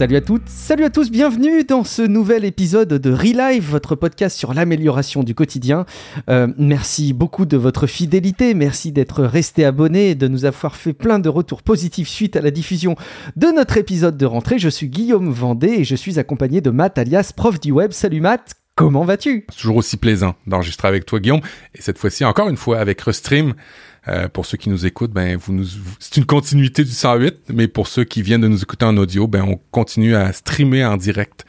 Salut à toutes, salut à tous, bienvenue dans ce nouvel épisode de Relive, votre podcast sur l'amélioration du quotidien. Euh, merci beaucoup de votre fidélité, merci d'être resté abonné et de nous avoir fait plein de retours positifs suite à la diffusion de notre épisode de rentrée. Je suis Guillaume Vendée et je suis accompagné de Matt alias prof du web. Salut Matt, comment vas-tu? Toujours aussi plaisant d'enregistrer avec toi Guillaume et cette fois-ci encore une fois avec Restream. Euh, pour ceux qui nous écoutent, ben vous nous, c'est une continuité du 108, mais pour ceux qui viennent de nous écouter en audio, ben on continue à streamer en direct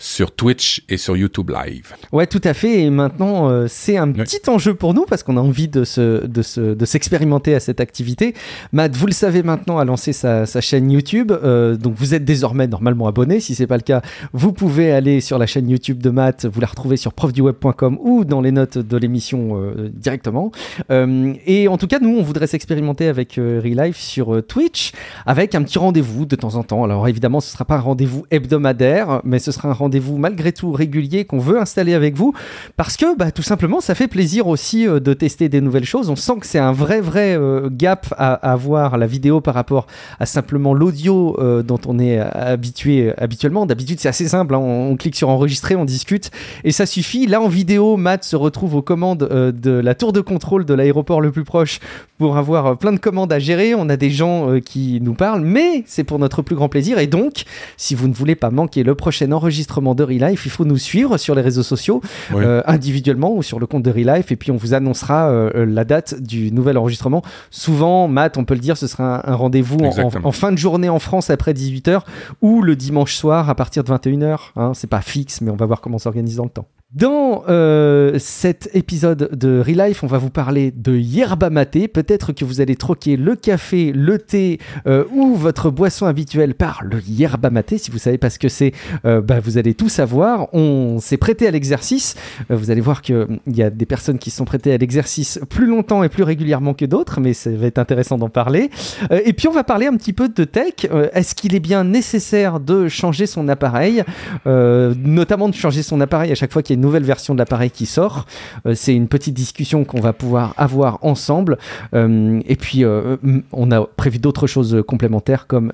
sur Twitch et sur YouTube Live. Ouais, tout à fait. Et maintenant, euh, c'est un petit enjeu pour nous parce qu'on a envie de, se, de, se, de s'expérimenter à cette activité. Matt, vous le savez maintenant, a lancé sa, sa chaîne YouTube. Euh, donc, vous êtes désormais normalement abonné. Si c'est pas le cas, vous pouvez aller sur la chaîne YouTube de Matt. Vous la retrouvez sur profduweb.com ou dans les notes de l'émission euh, directement. Et en tout cas, nous, on voudrait s'expérimenter avec Relife sur Twitch avec un petit rendez-vous de temps en temps. Alors, évidemment, ce sera pas un rendez-vous hebdomadaire, mais ce sera un rendez-vous rendez-vous malgré tout régulier qu'on veut installer avec vous parce que bah, tout simplement ça fait plaisir aussi euh, de tester des nouvelles choses. On sent que c'est un vrai vrai euh, gap à, avoir la vidéo par rapport à simplement l'audio euh, dont on est habitué habituellement. D'habitude c'est assez simple, hein. on, on, clique sur enregistrer, on discute et ça suffit. Là en vidéo, Matt se retrouve aux commandes de la tour de contrôle de l'aéroport le plus proche pour avoir plein de commandes à gérer. On a des gens qui nous parlent, mais c'est pour notre plus grand plaisir et donc si vous ne voulez pas manquer le prochain enregistrement de Relife, il faut nous suivre sur les réseaux sociaux, euh, individuellement ou sur le compte de Relife, et puis on vous annoncera euh, la date du nouvel enregistrement. Souvent, Matt, on peut le dire, ce sera un, rendez-vous en, fin de journée en France après 18h ou le dimanche soir à partir de 21h. Hein, c'est pas fixe, mais on va voir comment s'organise dans le temps. Dans euh, cet épisode de Relife, on va vous parler de yerba maté. Peut-être que vous allez troquer le café, le thé euh, ou votre boisson habituelle par le yerba maté. Si vous savez pas ce que c'est, euh, bah, vous allez tout savoir. On s'est prêté à l'exercice. Vous allez voir qu'il y a des personnes qui se sont prêtées à l'exercice plus longtemps et plus régulièrement que d'autres, mais ça va être intéressant d'en parler. Et puis on va parler un petit peu de tech. Est-ce qu'il est bien nécessaire de changer son appareil, notamment de changer son appareil à chaque fois qu'il y a nouvelle version de l'appareil qui sort. Euh, c'est une petite discussion qu'on va pouvoir avoir ensemble. Euh, et puis, euh, on a prévu d'autres choses complémentaires comme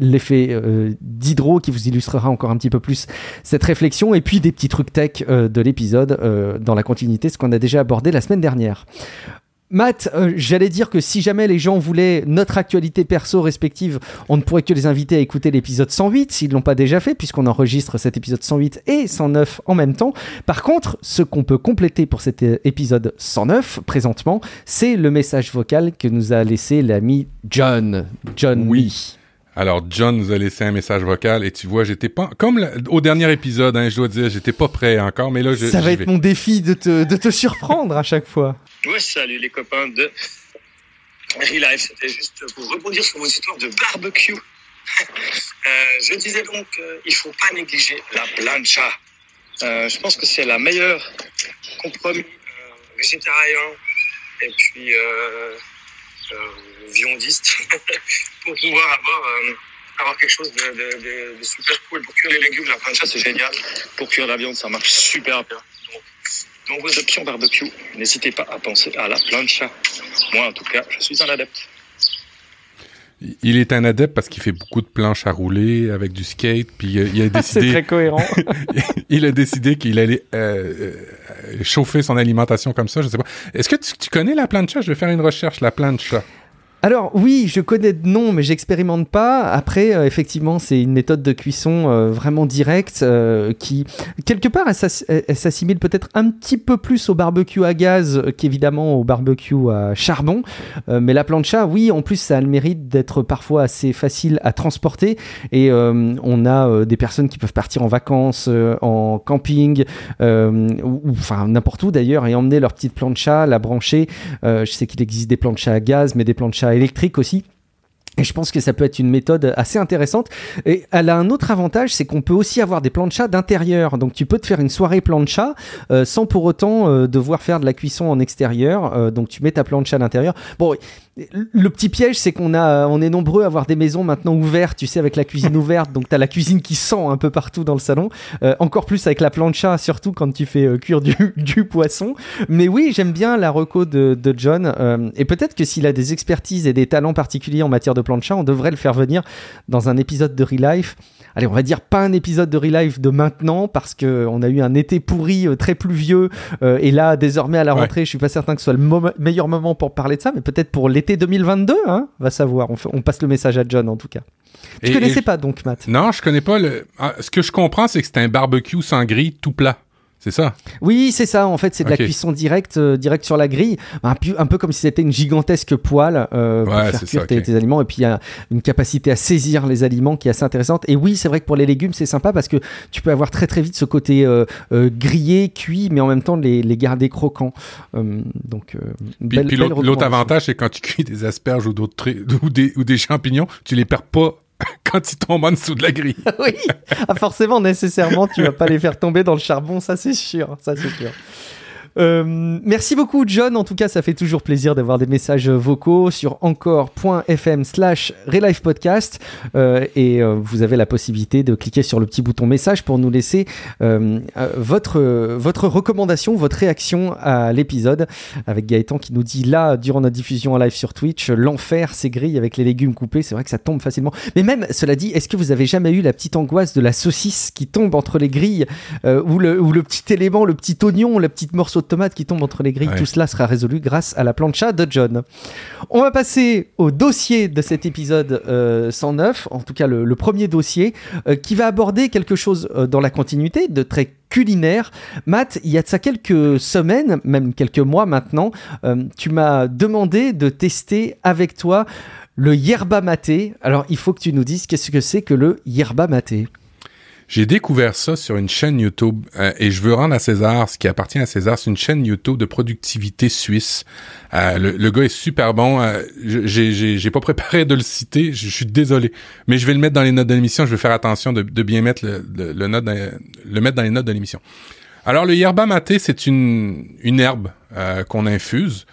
l'effet d'hydro qui vous illustrera encore un petit peu plus cette réflexion. Et puis des petits trucs tech de l'épisode dans la continuité, ce qu'on a déjà abordé la semaine dernière. Matt, euh, j'allais dire que si jamais les gens voulaient notre actualité perso respective, on ne pourrait que les inviter à écouter l'épisode 108 s'ils ne l'ont pas déjà fait, puisqu'on enregistre cet épisode 108 et 109 en même temps. Par contre, ce qu'on peut compléter pour cet euh, épisode 109 présentement, c'est le message vocal que nous a laissé l'ami John. John oui. Alors, John nous a laissé un message vocal et tu vois, j'étais pas, comme au dernier épisode, hein, je dois dire, j'étais pas prêt encore, mais là, je, Ça va être mon défi de te, de te surprendre à chaque fois. Ouais, salut les copains de Relive. C'était juste pour rebondir sur vos histoires de barbecue. euh, je disais donc qu'il ne faut pas négliger la plancha. Euh, je pense que c'est la meilleure compromis euh, végétarien et puis euh, euh viandiste pour pouvoir avoir, euh, quelque chose de, super cool. Pour cuire les légumes, la plancha, c'est génial. Pour cuire la viande, ça marche super bien. Donc, dans vos options barbecue, n'hésitez pas à penser à la plancha. Moi, en tout cas, je suis un adepte. Il est un adepte parce qu'il fait beaucoup de planches à rouler avec du skate, puis il a décidé. C'est très cohérent. il a décidé qu'il allait euh, euh, chauffer son alimentation comme ça. Je sais pas. Est-ce que tu, tu, connais la plancha? Je vais faire une recherche. La plancha. Alors oui, je connais de nom, mais j'expérimente pas. Après, euh, effectivement, c'est une méthode de cuisson euh, vraiment directe euh, qui, quelque part, elle s'assimile peut-être un petit peu plus au barbecue à gaz qu'évidemment au barbecue à charbon. Mais la plancha, oui, en plus, ça a le mérite d'être parfois assez facile à transporter. Et on a des personnes qui peuvent partir en vacances, en camping, ou enfin n'importe où d'ailleurs, et emmener leur petite plancha, la brancher. je sais qu'il existe des planchas à gaz, mais des planchas électrique aussi. Et je pense que ça peut être une méthode assez intéressante. Et elle a un autre avantage, c'est qu'on peut aussi avoir des planchas d'intérieur. Donc tu peux te faire une soirée plancha euh, sans pour autant euh, devoir faire de la cuisson en extérieur. Euh, donc tu mets ta plancha à l'intérieur. Bon, le petit piège, c'est qu'on a, on est nombreux à avoir des maisons maintenant ouvertes, tu sais, avec la cuisine ouverte. Donc, tu as la cuisine qui sent un peu partout dans le salon. Euh, encore plus avec la plancha, surtout quand tu fais euh, cuire du, du, poisson. Mais oui, j'aime bien la reco de, de John. Euh, et peut-être que s'il a des expertises et des talents particuliers en matière de plancha, on devrait le faire venir dans un épisode de Real Life allez, on va dire pas un épisode de Relive de maintenant parce que on a eu un été pourri euh, très pluvieux euh, et là désormais à la rentrée, je suis pas certain que ce soit le meilleur moment pour parler de ça, mais peut-être pour l'été 2022, hein, va savoir. On, passe le message à John en tout cas. Tu connaissais pas donc Matt? Non, je connais pas le. Ah, ce que je comprends, c'est que c'est un barbecue sans grille tout plat. C'est ça Oui, c'est ça. En fait, c'est de la cuisson directe, euh, direct sur la grille. Un, un, peu comme si c'était une gigantesque poêle euh, pour faire cuire tes, aliments. Et puis, il y a une capacité à saisir les aliments qui est assez intéressante. Et oui, c'est vrai que pour les légumes, c'est sympa parce que tu peux avoir très très vite ce côté euh, grillé, cuit, mais en même temps les, les garder croquants. donc, puis, l'autre avantage, c'est quand tu cuis des asperges ou, d'autres ou, des, ou des champignons, tu les perds pas quand ils tombent en dessous de la grille. oui, ah, forcément, nécessairement, tu vas pas les faire tomber dans le charbon, ça c'est sûr, ça c'est sûr. Euh, merci beaucoup, John. En tout cas, ça fait toujours plaisir d'avoir des messages vocaux sur encore.fm slash Podcast. Euh, et euh, vous avez la possibilité de cliquer sur le petit bouton message pour nous laisser votre, votre recommandation, votre réaction à l'épisode. Avec Gaëtan qui nous dit là, durant notre diffusion en live sur Twitch, l'enfer, c'est grille avec les légumes coupés. C'est vrai que ça tombe facilement. Mais même, cela dit, est-ce que vous avez jamais eu la petite angoisse de la saucisse qui tombe entre les grilles ou, le, ou le petit élément, le petit oignon, le petit morceau de tomate qui tombe entre les grilles, tout cela sera résolu grâce à la plancha de John. On va passer au dossier de cet épisode 109, euh, en tout cas le, premier dossier, euh, qui va aborder quelque chose euh, dans la continuité de très culinaire. Matt, il y a de ça quelques semaines, même quelques mois maintenant, tu m'as demandé de tester avec toi le yerba maté. Alors, il faut que tu nous dises qu'est-ce que c'est que le yerba maté. J'ai découvert ça sur une chaîne YouTube euh, et je veux rendre à César ce qui appartient à César. C'est une chaîne YouTube de productivité suisse. Euh, le, gars est super bon. Euh, j'ai pas préparé de le citer. Je, suis désolé, mais je vais le mettre dans les notes de l'émission. Je vais faire attention de, bien mettre le, le, note le mettre dans les notes de l'émission. Alors le yerba maté, c'est une une herbe qu'on infuse.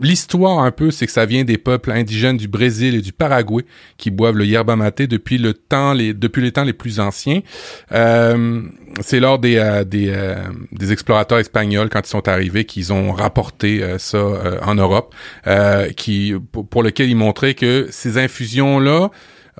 L'histoire un peu, c'est que ça vient des peuples indigènes du Brésil et du Paraguay qui boivent le yerba mate depuis le temps, les, depuis les temps les plus anciens. Euh, c'est lors des, euh, des, euh, des, explorateurs espagnols quand ils sont arrivés qu'ils ont rapporté ça en Europe, qui pour, pour lequel ils montraient que ces infusions là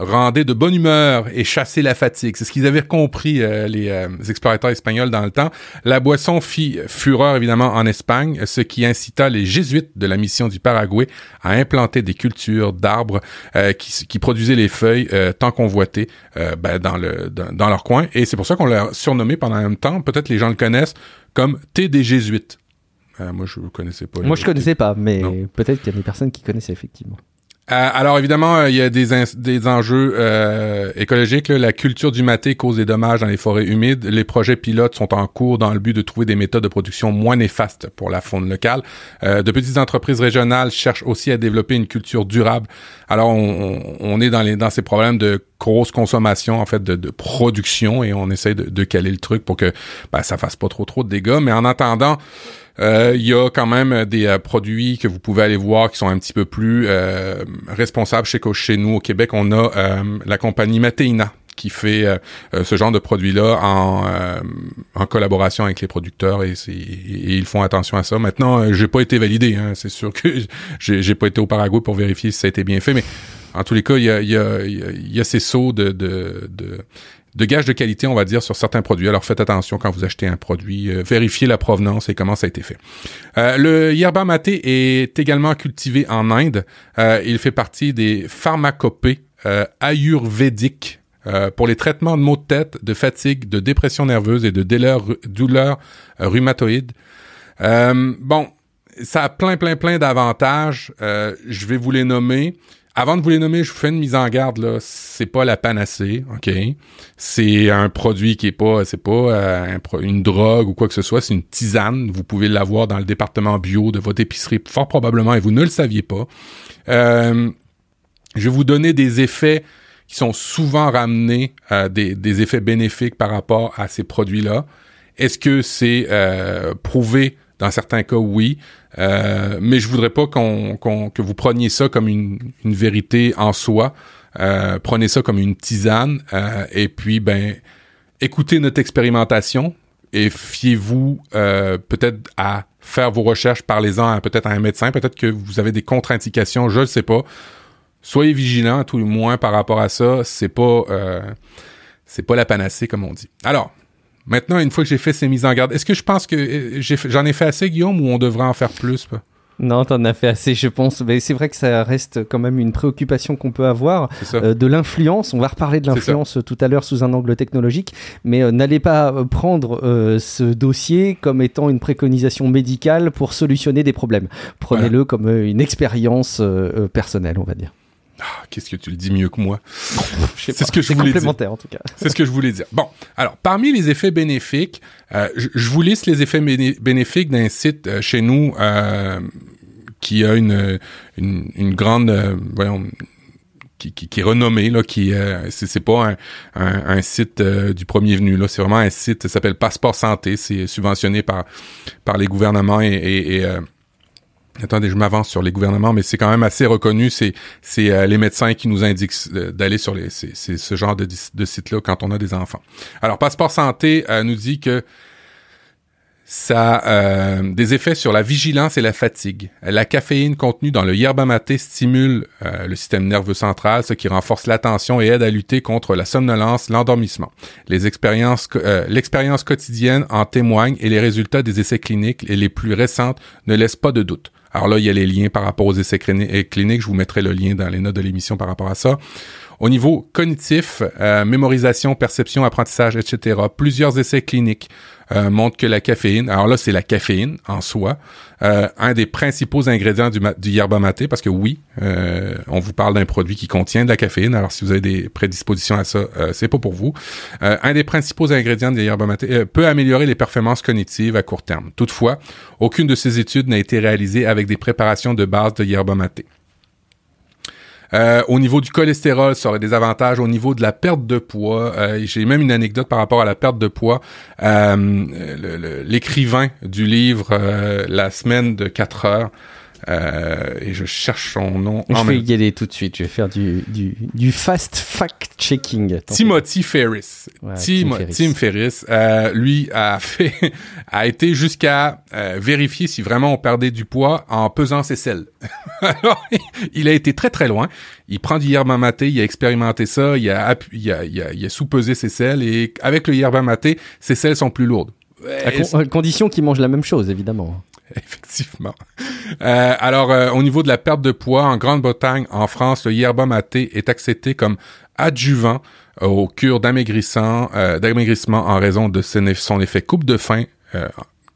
rendait de bonne humeur et chassait la fatigue. C'est ce qu'ils avaient compris, euh, les, euh, explorateurs espagnols dans le temps. La boisson fit fureur, évidemment, en Espagne, ce qui incita les jésuites de la mission du Paraguay à implanter des cultures d'arbres euh, qui, qui, produisaient les feuilles tant convoitées ben, dans, le, dans, leur coin. Et c'est pour ça qu'on l'a surnommé pendant un temps, peut-être les gens le connaissent, comme thé des jésuites. moi, je ne connaissais pas. Moi, je connaissais pas, mais peut-être qu'il y a des personnes qui connaissaient effectivement. Euh, alors évidemment, euh, il y a des, des enjeux euh, écologiques. La culture du maté cause des dommages dans les forêts humides. Les projets pilotes sont en cours dans le but de trouver des méthodes de production moins néfastes pour la faune locale. de petites entreprises régionales cherchent aussi à développer une culture durable. Alors on, est dans, ces problèmes de grosse consommation en fait de, production et on essaie de, caler le truc pour que ben, ça fasse pas trop trop de dégâts. Mais en attendant, euh, il y a quand même des euh, produits que vous pouvez aller voir qui sont un petit peu plus euh, responsables chez, nous au Québec. On a la compagnie Mateina qui fait ce genre de produits-là en, en collaboration avec les producteurs et, ils font attention à ça. Maintenant, j'ai pas été validé, hein, c'est sûr que j'ai pas été au Paraguay pour vérifier si ça a été bien fait, mais en tous les cas, il y a, y a, y a ces sauts de, de, de de gage de qualité, on va dire, sur certains produits. Alors faites attention quand vous achetez un produit, euh, vérifiez la provenance et comment ça a été fait. Euh, le yerba maté est également cultivé en Inde. Euh, il fait partie des pharmacopées ayurvédiques pour les traitements de maux de tête, de fatigue, de dépression nerveuse et de douleurs, rhumatoïdes. bon, ça a plein, plein, plein d'avantages. je vais vous les nommer. Avant de vous les nommer, je vous fais une mise en garde là, c'est pas la panacée, OK? C'est un produit qui est pas c'est pas euh, une drogue ou quoi que ce soit, c'est une tisane, vous pouvez l'avoir dans le département bio de votre épicerie fort probablement et vous ne le saviez pas. Euh, je vais vous donner des effets qui sont souvent ramenés à des, des effets bénéfiques par rapport à ces produits-là. Est-ce que c'est euh, prouvé Dans certains cas, oui. Euh, mais je voudrais pas qu'on, que vous preniez ça comme une, vérité en soi. Euh, prenez ça comme une tisane. Euh, et puis, ben, écoutez notre expérimentation et fiez-vous peut-être à faire vos recherches, parlez-en peut-être à un médecin, peut-être que vous avez des contre-indications, je ne sais pas. Soyez vigilants, tout le moins par rapport à ça. C'est pas, c'est pas la panacée comme on dit. Alors, maintenant, une fois que j'ai fait ces mises en garde, est-ce que je pense que euh, j'en ai, fait assez, Guillaume, ou on devrait en faire plus? Non, t'en as fait assez, je pense. Mais c'est vrai que ça reste quand même une préoccupation qu'on peut avoir euh, de l'influence. On va reparler de l'influence tout à l'heure sous un angle technologique, mais euh, n'allez pas euh, prendre ce dossier comme étant une préconisation médicale pour solutionner des problèmes. Prenez-le comme une expérience personnelle, on va dire. Ah, qu'est-ce que tu le dis mieux que moi? C'est ce que je voulais complémentaire en tout cas. C'est ce que je voulais dire. Bon, alors parmi les effets bénéfiques, je, je, vous liste les effets bénéfiques d'un site chez nous qui a une, une, une grande, euh, voyons, qui, qui, qui, est renommé là, qui euh, c'est pas un, un, site euh, du premier venu là, c'est vraiment un site, ça s'appelle Passeport Santé, c'est subventionné par par les gouvernements et, et, euh, attendez, je m'avance sur les gouvernements, mais c'est quand même assez reconnu. C'est c'est les médecins qui nous indiquent d'aller sur les ce genre de, de site là quand on a des enfants. Alors Passeport Santé nous dit que ça a euh, des effets sur la vigilance et la fatigue. La caféine contenue dans le yerba maté stimule euh, le système nerveux central, ce qui renforce l'attention et aide à lutter contre la somnolence, l'endormissement. Les expériences, euh, l'expérience quotidienne en témoigne et les résultats des essais cliniques et les plus récentes ne laissent pas de doute. Alors là, il y a les liens par rapport aux essais cliniques. Je vous mettrai le lien dans les notes de l'émission par rapport à ça. Au niveau cognitif, mémorisation, perception, apprentissage, etc., plusieurs essais cliniques euh, montre que la caféine, alors là c'est la caféine en soi, euh, un des principaux ingrédients du, du yerba maté, parce que oui, euh, on vous parle d'un produit qui contient de la caféine, alors si vous avez des prédispositions à ça, c'est pas pour vous. un des principaux ingrédients du yerba maté peut améliorer les performances cognitives à court terme. Toutefois, aucune de ces études n'a été réalisée avec des préparations de base de yerba maté. Euh, au niveau du cholestérol, ça aurait des avantages. Au niveau de la perte de poids, euh, j'ai même une anecdote par rapport à la perte de poids. Euh, l'écrivain du livre La semaine de 4 heures euh, et je cherche son nom. Je vais y aller tout de suite. Je vais faire du, du, du fast fact-checking. Timothy Ferris. Tim, Ferris. Tim Ferris, euh, lui a fait, a été jusqu'à euh, vérifier si vraiment on perdait du poids en pesant ses selles. Alors, il a été très très loin. Il prend du yerba maté, il a expérimenté ça, il a, il a, il a, il a sous-pesé ses selles et avec le yerba maté, ses selles sont plus lourdes. À, condition qu'il mange la même chose, évidemment. Effectivement. Euh, alors, euh, au niveau de la perte de poids, en Grande-Bretagne, en France, le yerba maté est accepté comme adjuvant euh, aux cures d'amaigrissement, d'amaigrissement en raison de son effet coupe de faim,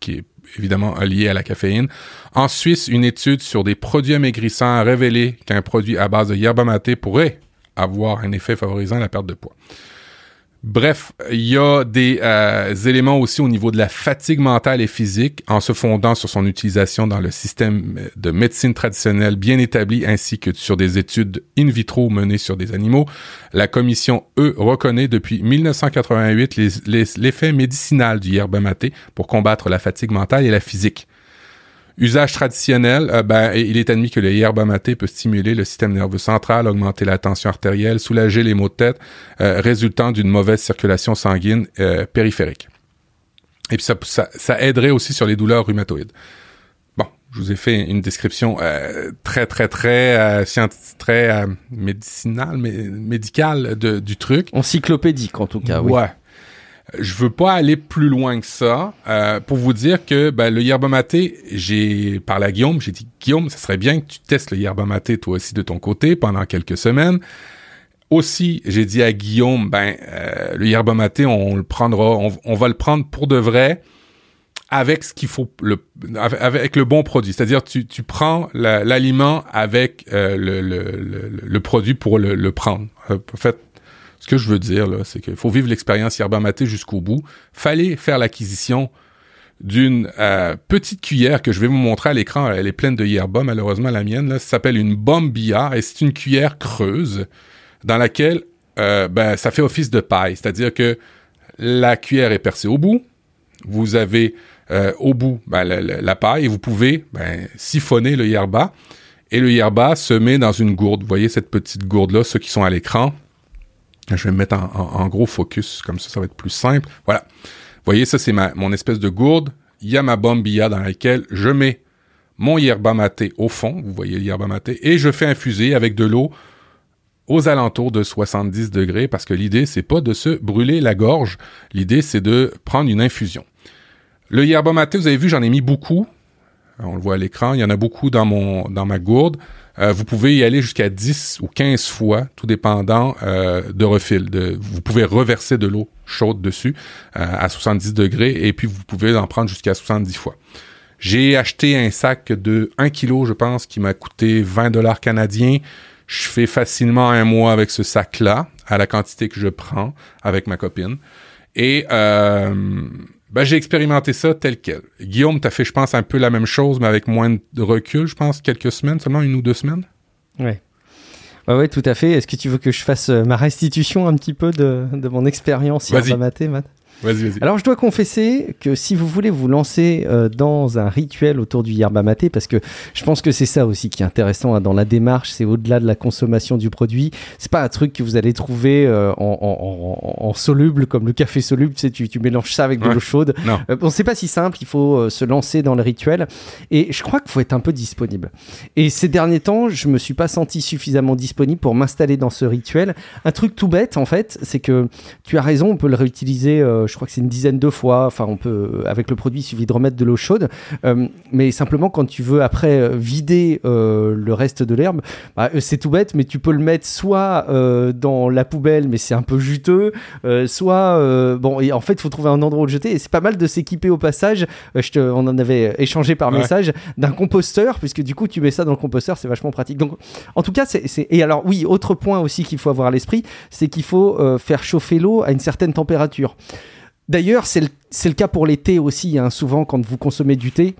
qui est évidemment lié à la caféine. En Suisse, une étude sur des produits amaigrissants a révélé qu'un produit à base de yerba maté pourrait avoir un effet favorisant la perte de poids. Bref, il y a des euh, éléments aussi au niveau de la fatigue mentale et physique en se fondant sur son utilisation dans le système de médecine traditionnelle bien établi ainsi que sur des études in vitro menées sur des animaux. La commission, eux, reconnaît depuis 1988 l'effet médicinal du yerba maté pour combattre la fatigue mentale et la physique. Usage traditionnel, euh, ben, il est admis que le yerba maté peut stimuler le système nerveux central, augmenter la tension artérielle, soulager les maux de tête, euh, résultant d'une mauvaise circulation sanguine euh, périphérique. Et puis ça, ça, aiderait aussi sur les douleurs rhumatoïdes. Bon, je vous ai fait une description très très très scientifique, très médicinale, mais médicale de, du truc. Encyclopédique en tout cas. Oui. Ouais. Je veux pas aller plus loin que ça euh, pour vous dire que ben, le yerba maté, j'ai parlé à Guillaume, j'ai dit Guillaume, ça serait bien que tu testes le yerba maté toi aussi de ton côté pendant quelques semaines. Aussi, j'ai dit à Guillaume, ben euh, le yerba maté, on le prendra, on, va le prendre pour de vrai avec ce qu'il faut, le, avec le bon produit. C'est-à-dire, tu, tu prends l'aliment avec euh, le, le, le, produit pour le, le prendre. en fait, ce que je veux dire, c'est qu'il faut vivre l'expérience yerba maté jusqu'au bout. Fallait faire l'acquisition d'une euh, petite cuillère que je vais vous montrer à l'écran. Elle est pleine de yerba, malheureusement la mienne. Ça s'appelle une bombilla et c'est une cuillère creuse dans laquelle euh, ben, ça fait office de paille. C'est-à-dire que la cuillère est percée au bout. Vous avez euh, au bout ben, la, paille et vous pouvez ben, siphonner le yerba. Et le yerba se met dans une gourde. Vous voyez cette petite gourde-là, ceux qui sont à l'écran. Je vais me mettre en, gros focus, comme ça, ça va être plus simple. Voilà. Vous voyez, ça, c'est mon espèce de gourde. Il y a ma bombilla dans laquelle je mets mon yerba maté au fond. Vous voyez le yerba maté. Et je fais infuser avec de l'eau aux alentours de 70 degrés parce que l'idée, c'est pas de se brûler la gorge. L'idée, c'est de prendre une infusion. Le yerba maté, vous avez vu, j'en ai mis beaucoup. On le voit à l'écran. Il y en a beaucoup dans mon, dans ma gourde. Euh, vous pouvez y aller jusqu'à 10 ou 15 fois, tout dépendant euh, de refil. De, vous pouvez reverser de l'eau chaude dessus euh, à 70 degrés et puis vous pouvez en prendre jusqu'à 70 fois. J'ai acheté un sac de 1 kg, je pense, qui m'a coûté 20 dollars canadiens. Je fais facilement un mois avec ce sac-là, à la quantité que je prends avec ma copine. Et euh, ben, j'ai expérimenté ça tel quel. Guillaume, t'as fait, je pense, un peu la même chose, mais avec moins de recul, je pense, quelques semaines, seulement une ou deux semaines. Ouais. Ouais, ouais, tout à fait. Est-ce que tu veux que je fasse euh, ma restitution un petit peu de, de mon expérience hier maté, Matt? Vas-y, vas-y. Alors, je dois confesser que si vous voulez vous lancer euh, dans un rituel autour du yerba maté, parce que je pense que c'est ça aussi qui est intéressant hein, dans la démarche, c'est au-delà de la consommation du produit. C'est pas un truc que vous allez trouver euh, en, en, en, soluble, comme le café soluble. Tu sais, tu, tu mélanges ça avec de Ouais. l'eau chaude. Non. Euh, bon, c'est pas si simple. Il faut euh, se lancer dans le rituel. Et je crois qu'il faut être un peu disponible. Et ces derniers temps, je me suis pas senti suffisamment disponible pour m'installer dans ce rituel. Un truc tout bête, en fait, c'est que tu as raison, on peut le réutiliser, euh, je crois que c'est une dizaine de fois. Enfin, on peut, euh, avec le produit, il suffit de remettre de l'eau chaude. Euh, mais simplement, quand tu veux après euh, vider euh, le reste de l'herbe, bah, euh, c'est tout bête, mais tu peux le mettre soit euh, dans la poubelle, mais c'est un peu juteux, euh, soit, euh, bon, et en fait, il faut trouver un endroit où le jeter. Et c'est pas mal de s'équiper au passage. Euh, je te, on en avait échangé par Ouais. message d'un composteur, puisque du coup, tu mets ça dans le composteur, c'est vachement pratique. Donc, en tout cas, c'est, et alors, oui, autre point aussi qu'il faut avoir à l'esprit, c'est qu'il faut euh, faire chauffer l'eau à une certaine température. D'ailleurs, c'est le, le cas pour les thés aussi. hein. Souvent, quand vous consommez du thé,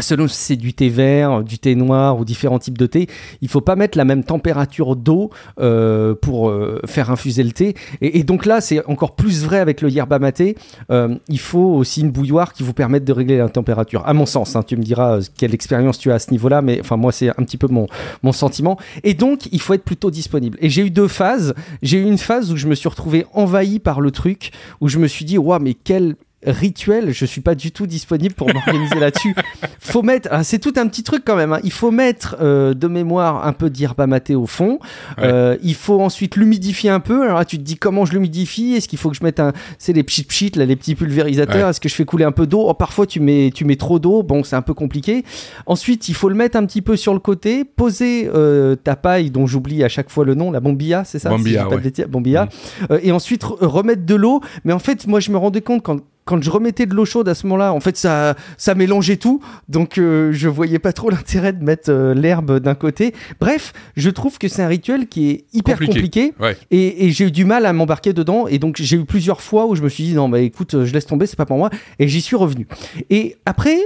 selon si c'est du thé vert, du thé noir ou différents types de thé, il faut pas mettre la même température d'eau euh, pour euh, faire infuser le thé. Et, donc là, c'est encore plus vrai avec le yerba maté. Euh, il faut aussi une bouilloire qui vous permette de régler la température. À mon sens, hein, tu me diras quelle expérience tu as à ce niveau-là, mais enfin moi, c'est un petit peu mon, mon sentiment. Et donc, il faut être plutôt disponible. Et j'ai eu deux phases. J'ai eu une phase où je me suis retrouvé envahi par le truc, où je me suis dit, waouh, mais quel rituel, je suis pas du tout disponible pour m'organiser là-dessus. Faut mettre, ah, c'est tout un petit truc quand même. hein. Il faut mettre euh, de mémoire un peu d'herba maté au fond. Ouais. Euh, il faut ensuite l'humidifier un peu. Alors là, tu te dis comment je l'humidifie? Est-ce qu'il faut que je mette un, c'est les pchit pchit là, les petits pulvérisateurs? Ouais. Est-ce que je fais couler un peu d'eau? Oh, Parfois, tu mets, tu mets trop d'eau. Bon, c'est un peu compliqué. Ensuite, il faut le mettre un petit peu sur le côté, poser euh, ta paille dont j'oublie à chaque fois le nom, la bombilla, c'est ça? Bombilla, Si ouais. bombilla. Euh, et ensuite re- remettre de l'eau. Mais en fait, moi, je me rendais compte quand quand je remettais de l'eau chaude à ce moment-là, en fait, ça, ça mélangeait tout. Donc, euh, je voyais pas trop l'intérêt de mettre euh, l'herbe d'un côté. Bref, je trouve que c'est un rituel qui est hyper Compliqué. compliqué. Ouais. Et, et j'ai eu du mal à m'embarquer dedans. Et donc, j'ai eu plusieurs fois où je me suis dit, non, bah écoute, je laisse tomber, c'est pas pour moi. Et j'y suis revenu. Et après,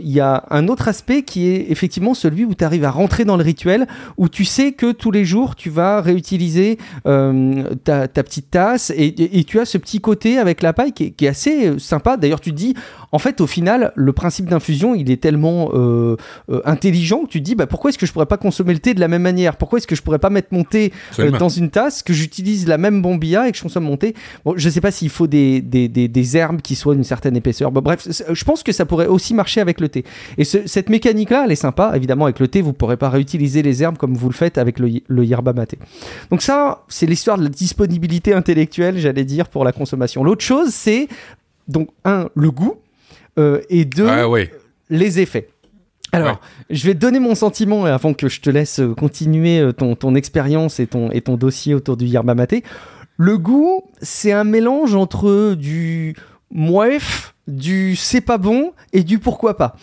il y a un autre aspect qui est effectivement celui où tu arrives à rentrer dans le rituel, où tu sais que tous les jours, tu vas réutiliser euh, ta, petite tasse et tu as ce petit côté avec la paille qui est, qui est assez euh, sympa. D'ailleurs, tu te dis, en fait, au final, le principe d'infusion, il est tellement euh, euh, intelligent que tu te dis, bah, pourquoi est-ce que je pourrais pas consommer le thé de la même manière? Pourquoi est-ce que je pourrais pas mettre mon thé euh, dans une tasse, que j'utilise la même bombilla et que je consomme mon thé? Bon, je sais pas s'il faut des, des, des, des herbes qui soient d'une certaine épaisseur. Bon, bref, je pense que ça pourrait aussi marcher avec le thé. Et ce- cette mécanique-là, elle est sympa. Évidemment, avec le thé, vous pourrez pas réutiliser les herbes comme vous le faites avec le, le yerba maté. Donc ça, c'est l'histoire de la disponibilité intellectuelle, j'allais dire, pour la consommation. L'autre chose, c'est donc un, le goût, et deux, Ah les effets. Alors, Ouais. je vais te donner mon sentiment euh, avant que je te laisse euh, continuer euh, ton, ton expérience et ton, et ton dossier autour du yerba maté. Le goût, c'est un mélange entre du moef, du c'est pas bon et du pourquoi pas.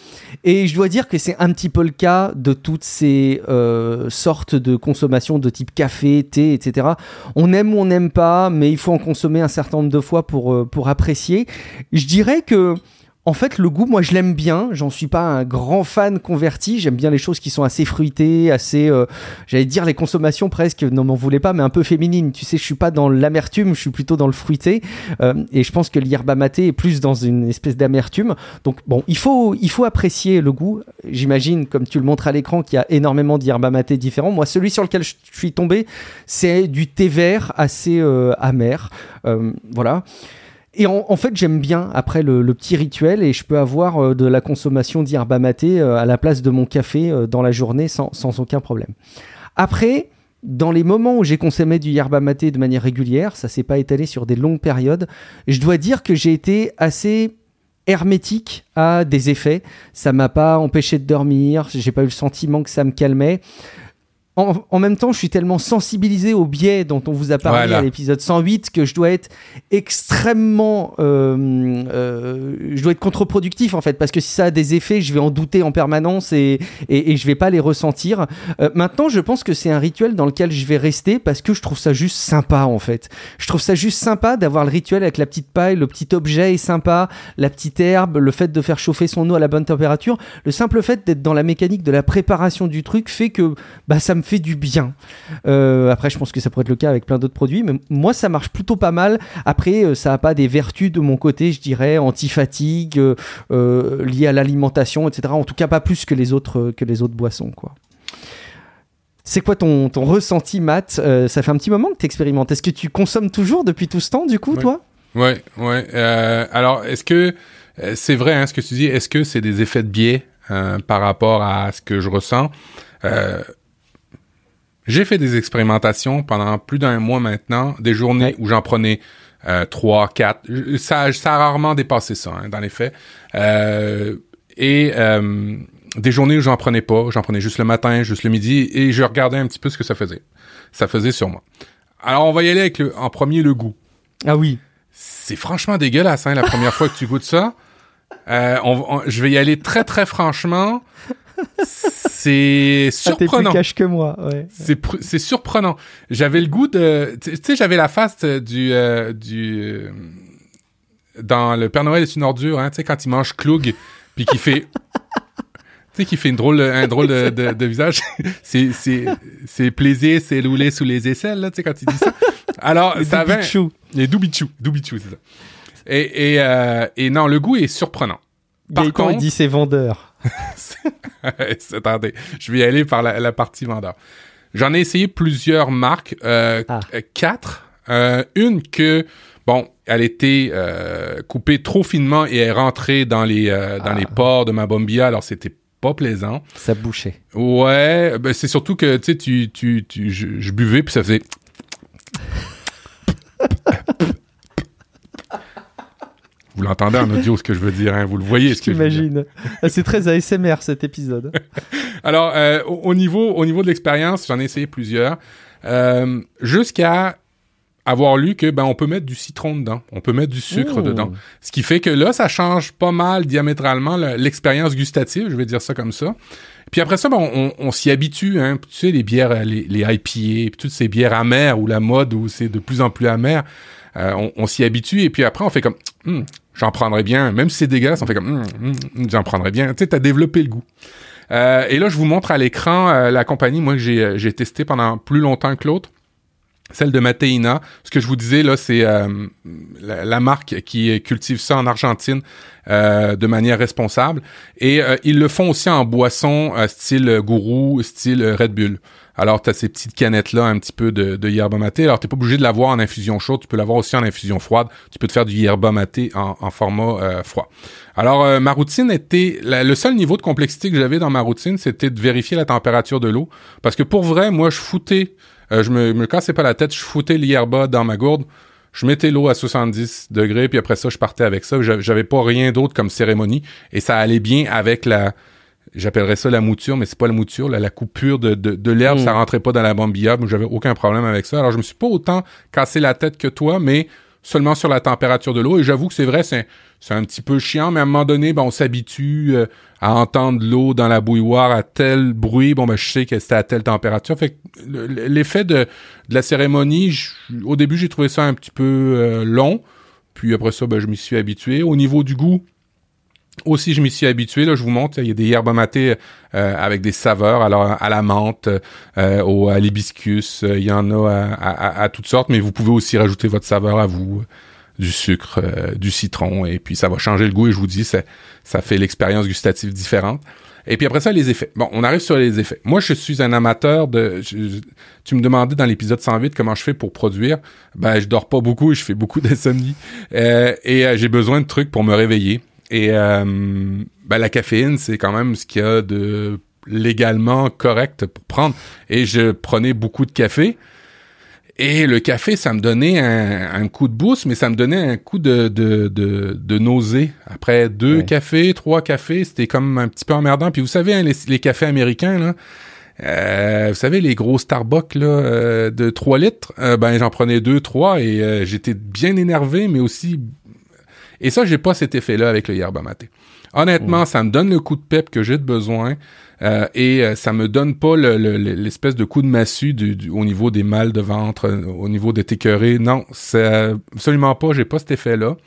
Et je dois dire que c'est un petit peu le cas de toutes ces euh, sortes de consommation de type café, thé, etc. On aime ou on n'aime pas, mais il faut en consommer un certain nombre de fois pour, euh, pour apprécier. Je dirais que en fait, le goût, moi, je l'aime bien. J'en suis pas un grand fan converti. J'aime bien les choses qui sont assez fruitées, assez, euh, j'allais dire les consommations presque, non m'en voulez pas, mais un peu féminines. Tu sais, je suis pas dans l'amertume, je suis plutôt dans le fruité. Euh, et je pense que l'yerba maté est plus dans une espèce d'amertume. Donc bon, il faut, il faut apprécier le goût. J'imagine, comme tu le montres à l'écran, qu'il y a énormément d'yerba maté différents. Moi, celui sur lequel je suis tombé, c'est du thé vert assez euh, amer. voilà. Et en, fait, j'aime bien après le, petit rituel et je peux avoir euh, de la consommation d'herba maté euh, à la place de mon café euh, dans la journée sans, sans, aucun problème. Après, dans les moments où j'ai consommé du yerba maté de manière régulière, ça s'est pas étalé sur des longues périodes, je dois dire que j'ai été assez hermétique à des effets. Ça m'a pas empêché de dormir, j'ai pas eu le sentiment que ça me calmait en, même temps, je suis tellement sensibilisé au biais dont on vous a parlé à l'épisode 108 que je dois être extrêmement, euh, euh, je dois être contre-productif en fait, parce que si ça a des effets, je vais en douter en permanence et et, et je vais pas les ressentir. Euh, maintenant, je pense que c'est un rituel dans lequel je vais rester parce que je trouve ça juste sympa en fait. Je trouve ça juste sympa d'avoir le rituel avec la petite paille, le petit objet est sympa, la petite herbe, le fait de faire chauffer son eau à la bonne température, le simple fait d'être dans la mécanique de la préparation du truc fait que bah ça me fait du bien. Euh, après, je pense que ça pourrait être le cas avec plein d'autres produits, mais moi, ça marche plutôt pas mal. Après, euh, ça n'a pas des vertus de mon côté, je dirais, anti-fatigue, euh, liées à l'alimentation, etc. En tout cas, pas plus que les autres, que les autres boissons, quoi. C'est quoi ton, ton, ressenti, Matt? Ça fait un petit moment que tu expérimentes. Est-ce que tu consommes toujours depuis tout ce temps, du coup, toi? Ouais, ouais. alors, est-ce que c'est vrai hein, ce que tu dis Est-ce que c'est des effets de biais par rapport à ce que je ressens? J'ai fait des expérimentations pendant plus d'un mois maintenant, des journées où j'en prenais euh, trois, quatre. Ça, ça a rarement dépassé ça, hein, dans les faits. Euh, et euh, des journées où j'en prenais pas, j'en prenais juste le matin, juste le midi, et je regardais un petit peu ce que ça faisait. Ça faisait sur moi. Alors, on va y aller avec le, en premier le goût. Ah oui. C'est franchement dégueulasse, hein, la première fois que tu goûtes ça. Euh, on, je vais y aller très très franchement c'est surprenant. Ah, que moi. C'est surprenant. J'avais le goût de, tu sais, j'avais la face du euh, du euh, dans le Père Noël est une ordure, hein, tu sais quand il mange Cloug puis qu'il fait tu sais, qui fait une drôle, un drôle de, de, visage. c'est, c'est, c'est plaisir, c'est rouler sous les aisselles, là, tu sais, quand il dit ça. Alors, les ça avait... Les doubichou. Doubichou, c'est ça. Et, et, euh, et non, le goût est surprenant. Par contre, il dit c'est vendeur. Attendez, je vais y aller par la, partie vendeur. J'en ai essayé plusieurs marques, euh, ah. euh quatre. Euh, une que, bon, elle était euh, coupée trop finement et est rentrée dans les dans les ah. pores de ma bombilla, alors c'était pas plaisant. Ça bouchait. Ouais, ben c'est surtout que tu sais, tu, tu, tu, je buvais puis ça faisait. Vous l'entendez en audio ce que je veux dire, hein? vous le voyez ce que J'imagine. Ah, c'est très ASMR cet épisode. Alors, euh, au, niveau, au niveau de l'expérience, j'en ai essayé plusieurs. Euh, jusqu'à avoir lu que ben on peut mettre du citron dedans, on peut mettre du sucre dedans. Ce qui fait que là, ça change pas mal diamétralement l'expérience gustative, je vais dire ça comme ça. Puis après ça, ben, on, on s'y habitue, hein. Tu sais, les bières, les, les IPA, puis toutes ces bières amères ou la mode où c'est de plus en plus amer. Euh, on, on s'y habitue et puis après on fait comme hmm, j'en prendrais bien, même si c'est dégueulasse, on fait comme, hum, hum, j'en prendrais bien. Tu sais, t'as développé le goût. Euh, et là, je vous montre à l'écran euh, la compagnie, moi, que j'ai, euh, j'ai testé pendant plus longtemps que l'autre. Celle de Mateina. Ce que je vous disais, là, c'est la, marque qui cultive ça en Argentine de manière responsable. Et ils le font aussi en boisson style gourou, style Red Bull. Alors, tu as ces petites canettes-là, un petit peu de, de yerba maté. Alors, tu pas obligé de l'avoir en infusion chaude, tu peux l'avoir aussi en infusion froide. Tu peux te faire du yerba maté en, format euh, froid. Alors, euh, ma routine était... le seul niveau de complexité que j'avais dans ma routine, c'était de vérifier la température de l'eau. Parce que pour vrai, moi, je foutais... Euh, je me, me cassais pas la tête, je foutais l'yerba dans ma gourde je mettais l'eau à 70 degrés, puis après ça, je partais avec ça. J'avais pas rien d'autre comme cérémonie, et ça allait bien avec la, j'appellerais ça la mouture, mais c'est pas la mouture, la coupure de, de, l'herbe, mm. ça rentrait pas dans la bombilla, mais j'avais aucun problème avec ça. Alors je me suis pas autant cassé la tête que toi, mais seulement sur la température de l'eau. Et j'avoue que c'est vrai, c'est un petit peu chiant, mais à un moment donné, ben, on s'habitue euh, à entendre l'eau dans la bouilloire à tel bruit. Bon, ben, je sais que c'était à telle température. Fait l'effet de, de la cérémonie, au début, j'ai trouvé ça un petit peu euh, long. Puis après ça, ben, je m'y suis habitué. Au niveau du goût, Aussi, je m'y suis habitué. Là, je vous montre, il y a des yerbes matées euh, avec des saveurs, alors à la menthe, euh, au, à l'hibiscus. Il y en a à, à, toutes sortes, mais vous pouvez aussi rajouter votre saveur à vous, du sucre, du citron, et puis ça va changer le goût. Et je vous dis, ça, ça fait l'expérience gustative différente. Et puis après ça, les effets. Bon, on arrive sur les effets. Moi, je suis un amateur de... tu me demandais dans l'épisode 108 comment je fais pour produire. Ben, je dors pas beaucoup et je fais beaucoup d'insomnie. Euh, et euh, j'ai besoin de trucs pour me réveiller. Et euh, ben, la caféine, c'est quand même ce qu'il y a de légalement correct pour prendre. Et je prenais beaucoup de café. Et le café, ça me donnait un, coup de boost, mais ça me donnait un coup de, de, de, nausée. Après deux cafés, trois cafés, c'était comme un petit peu emmerdant. Puis vous savez, hein, les, cafés américains, là, euh, vous savez, les gros Starbucks là, euh, de 3 litres, euh, ben j'en prenais deux, trois et j'étais bien énervé, mais aussi... Et ça, j'ai pas cet effet-là avec le yerba maté. Honnêtement, ça me donne le coup de pep que j'ai de besoin. Euh, et euh, ça me donne pas l'espèce de coup de massue du, au niveau des mâles de ventre, euh, au niveau des écœurés. Non, c'est absolument pas. J'ai pas cet effet-là.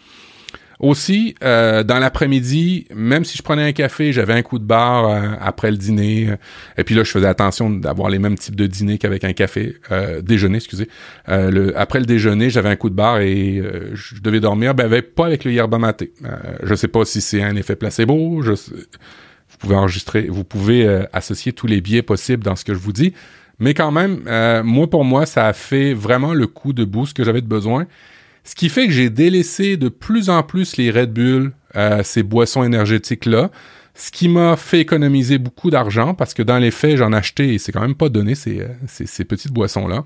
Aussi, dans l'après-midi, même si je prenais un café, j'avais un coup de barre après le dîner. et puis là, je faisais attention d'avoir les mêmes types de dîner qu'avec un café, déjeuner, excusez. Le, après le déjeuner, j'avais un coup de barre et je devais dormir. Ben, pas avec le yerba maté. je sais pas si c'est un effet placebo. Je vous pouvez enregistrer, vous pouvez euh, associer tous les biais possibles dans ce que je vous dis. Mais quand même, euh, moi pour moi, ça a fait vraiment le coup de boost que j'avais de besoin. Ce qui fait que j'ai délaissé de plus en plus les Red Bull, euh, ces boissons énergétiques-là, ce qui m'a fait économiser beaucoup d'argent parce que dans les faits, j'en achetais et c'est quand même pas donné ces, ces, petites boissons-là.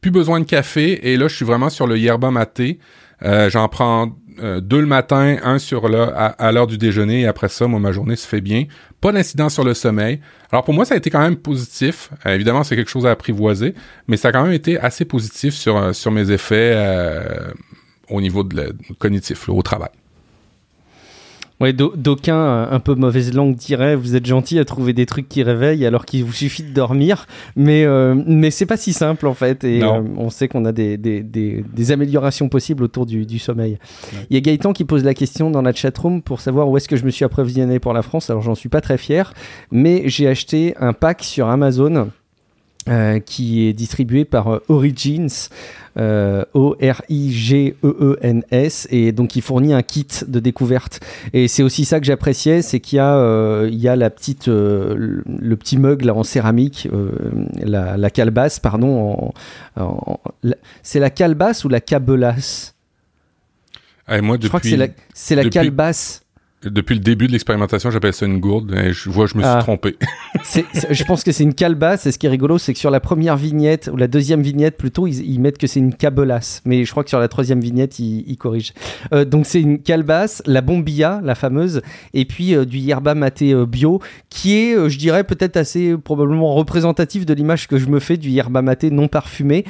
Plus besoin de café et là, je suis vraiment sur le yerba maté. J'en prends euh, deux le matin, un sur le, à, l'heure du déjeuner, et après ça, moi, ma journée se fait bien. Pas d'incidence sur le sommeil. Alors pour moi, ça a été quand même positif. Euh, évidemment, c'est quelque chose à apprivoiser, mais ça a quand même été assez positif sur, euh, sur mes effets au niveau de, cognitif, au travail. Ouais, d'aucuns, un peu mauvaise langue, diraient vous êtes gentil à trouver des trucs qui réveillent alors qu'il vous suffit de dormir. Mais, euh, mais c'est pas si simple en fait. Et euh, on sait qu'on a des, des, des, améliorations possibles autour du, du sommeil. Il y a Gaëtan qui pose la question dans la chatroom pour savoir où est-ce que je me suis approvisionné pour la France. Alors j'en suis pas très fier, mais j'ai acheté un pack sur Amazon. Euh, qui est distribué par Origins. Euh, O-R-I-G-E-E-N-S, et donc il fournit un kit de découverte. Et c'est aussi ça que j'appréciais, c'est qu'il y a, euh, il y a la petite, euh, le petit mug là en céramique, la, la, calebasse, pardon, en, c'est la calebasse ou la cabelasse? Ah, moi, Je crois que c'est la, c'est la calebasse depuis le début de l'expérimentation, j'appelle ça une gourde. Et je vois, je me suis ah. trompé. je pense que c'est une calebasse. Et ce qui est rigolo, c'est que sur la première vignette, ou la deuxième vignette plutôt, ils, mettent que c'est une cabelasse. Mais je crois que sur la troisième vignette, ils, corrigent. Euh, donc c'est une calebasse, la bombilla, la fameuse, et puis euh, du yerba maté euh, bio, qui est, je dirais, peut-être assez probablement représentatif de l'image que je me fais du yerba maté non parfumé.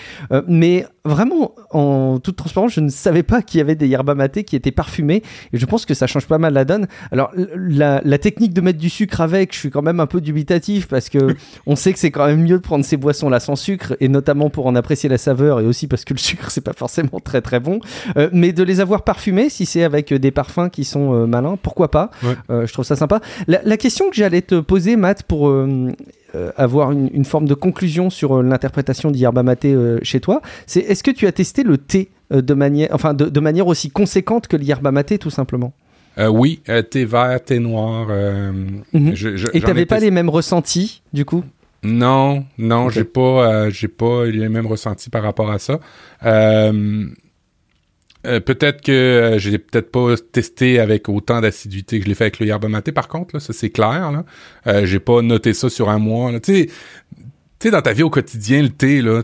mais vraiment, en toute transparence, je ne savais pas qu'il y avait des yerba maté qui étaient parfumés. Et je pense que ça change pas mal la donne. Alors, la, technique de mettre du sucre avec, je suis quand même un peu dubitatif parce que on sait que c'est quand même mieux de prendre ces boissons-là sans sucre et notamment pour en apprécier la saveur et aussi parce que le sucre, c'est pas forcément très très bon. Euh, mais de les avoir parfumés, si c'est avec des parfums qui sont euh, malins, pourquoi pas? Euh, Je trouve ça sympa. La, question que j'allais te poser, Matt, pour avoir une, forme de conclusion sur l'interprétation d'Yerba Maté chez toi, c'est est-ce que tu as testé le thé de manière, enfin de, de manière aussi conséquente que l'Yerba Maté, tout simplement? Euh, oui, euh, thé vert, thé noir. Euh. Et t'avais pas les mêmes ressentis, du coup? Non, non, j'ai pas, j'ai pas les mêmes ressentis par rapport à ça. Peut-être que j'ai peut-être pas testé avec autant d'assiduité que je l'ai fait avec le yerba maté. Par contre, là, ça c'est clair. Là, j'ai pas noté ça sur un mois. Tu sais, dans ta vie au quotidien, le thé là,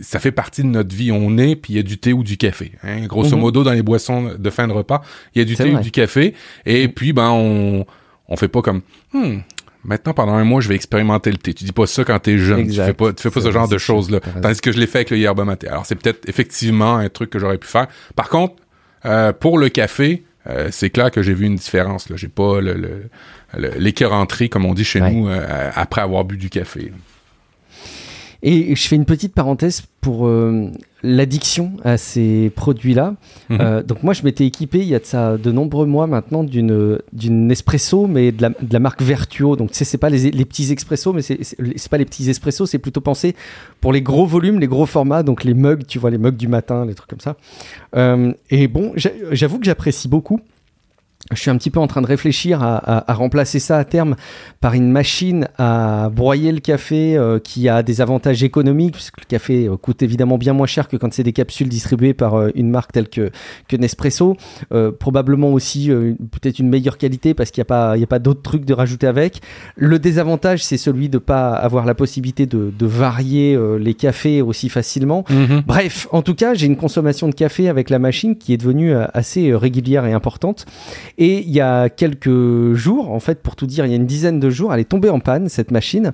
ça fait partie de notre vie. On est, puis il y a du thé ou du café. Hein. Grosso mhm. modo, dans les boissons de fin de repas, il y a du thé ou du café. Et mhm. puis, ben, on, on fait pas comme, hmm, maintenant, pendant un mois, je vais expérimenter le thé. Tu dis pas ça quand t'es jeune. Tu fais pas, tu fais pas ce genre de choses-là. Tandis que je l'ai fait avec le yerba maté. Alors, c'est peut-être effectivement un truc que j'aurais pu faire. Par contre, euh, pour le café, euh, c'est clair que j'ai vu une différence. Là, j'ai pas le, le, comme on dit chez nous, euh, après avoir bu du café. Et je fais une petite parenthèse pour euh, l'addiction à ces produits-là. Mhm. Euh, donc moi, je m'étais équipé il y a de ça de nombreux mois maintenant d'une d'une espresso, mais de la, de la marque Vertuo. Donc tu sais, c'est pas les, les petits expressos, mais c'est pas les petits espressos, c'est plutôt pensé pour les gros volumes, les gros formats, donc les mugs, tu vois, les mugs du matin, les trucs comme ça. Euh, et bon, j'a- j'avoue que j'apprécie beaucoup. Je suis un petit peu en train de réfléchir à, à- à remplacer ça à terme par une machine à broyer le café euh, qui a des avantages économiques, puisque le café euh, coûte évidemment bien moins cher que quand c'est des capsules distribuées par euh, une marque telle que, que Nespresso. Probablement aussi peut-être une meilleure qualité parce qu'il n'y a pas, il y a pas d'autres trucs de rajouter avec. Le désavantage, c'est celui de ne pas avoir la possibilité de, de varier les cafés aussi facilement. Mhm. Bref, en tout cas, j'ai une consommation de café avec la machine qui est devenue assez régulière et importante. Et il y a quelques jours, en fait, pour tout dire, il y a une dizaine de jours, elle est tombée en panne, cette machine.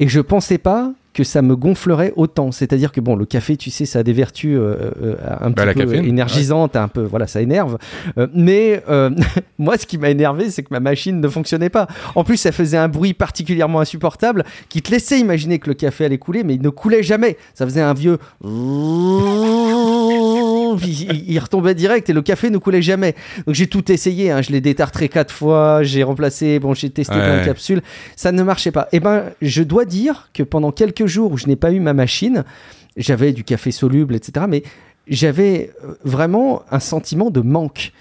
Et je pensais pas que ça me gonflerait autant. C'est-à-dire que bon, le café, tu sais, ça a des vertus euh, euh, un Bah, petit peu caféine, énergisantes, un peu, voilà, ça énerve. Euh, mais euh, moi, ce qui m'a énervé, c'est que ma machine ne fonctionnait pas. En plus, ça faisait un bruit particulièrement insupportable qui te laissait imaginer que le café allait couler, mais il ne coulait jamais. Ça faisait un vieux. Il, il retombait direct et le café ne coulait jamais. Donc j'ai tout essayé. hein. Je l'ai détartré quatre fois. J'ai remplacé. Bon, j'ai testé plein de Ouais. capsules. Ça ne marchait pas. Et ben, je dois dire que pendant quelques jours où je n'ai pas eu ma machine, j'avais du café soluble, etc. Mais j'avais euh, vraiment un sentiment de manque.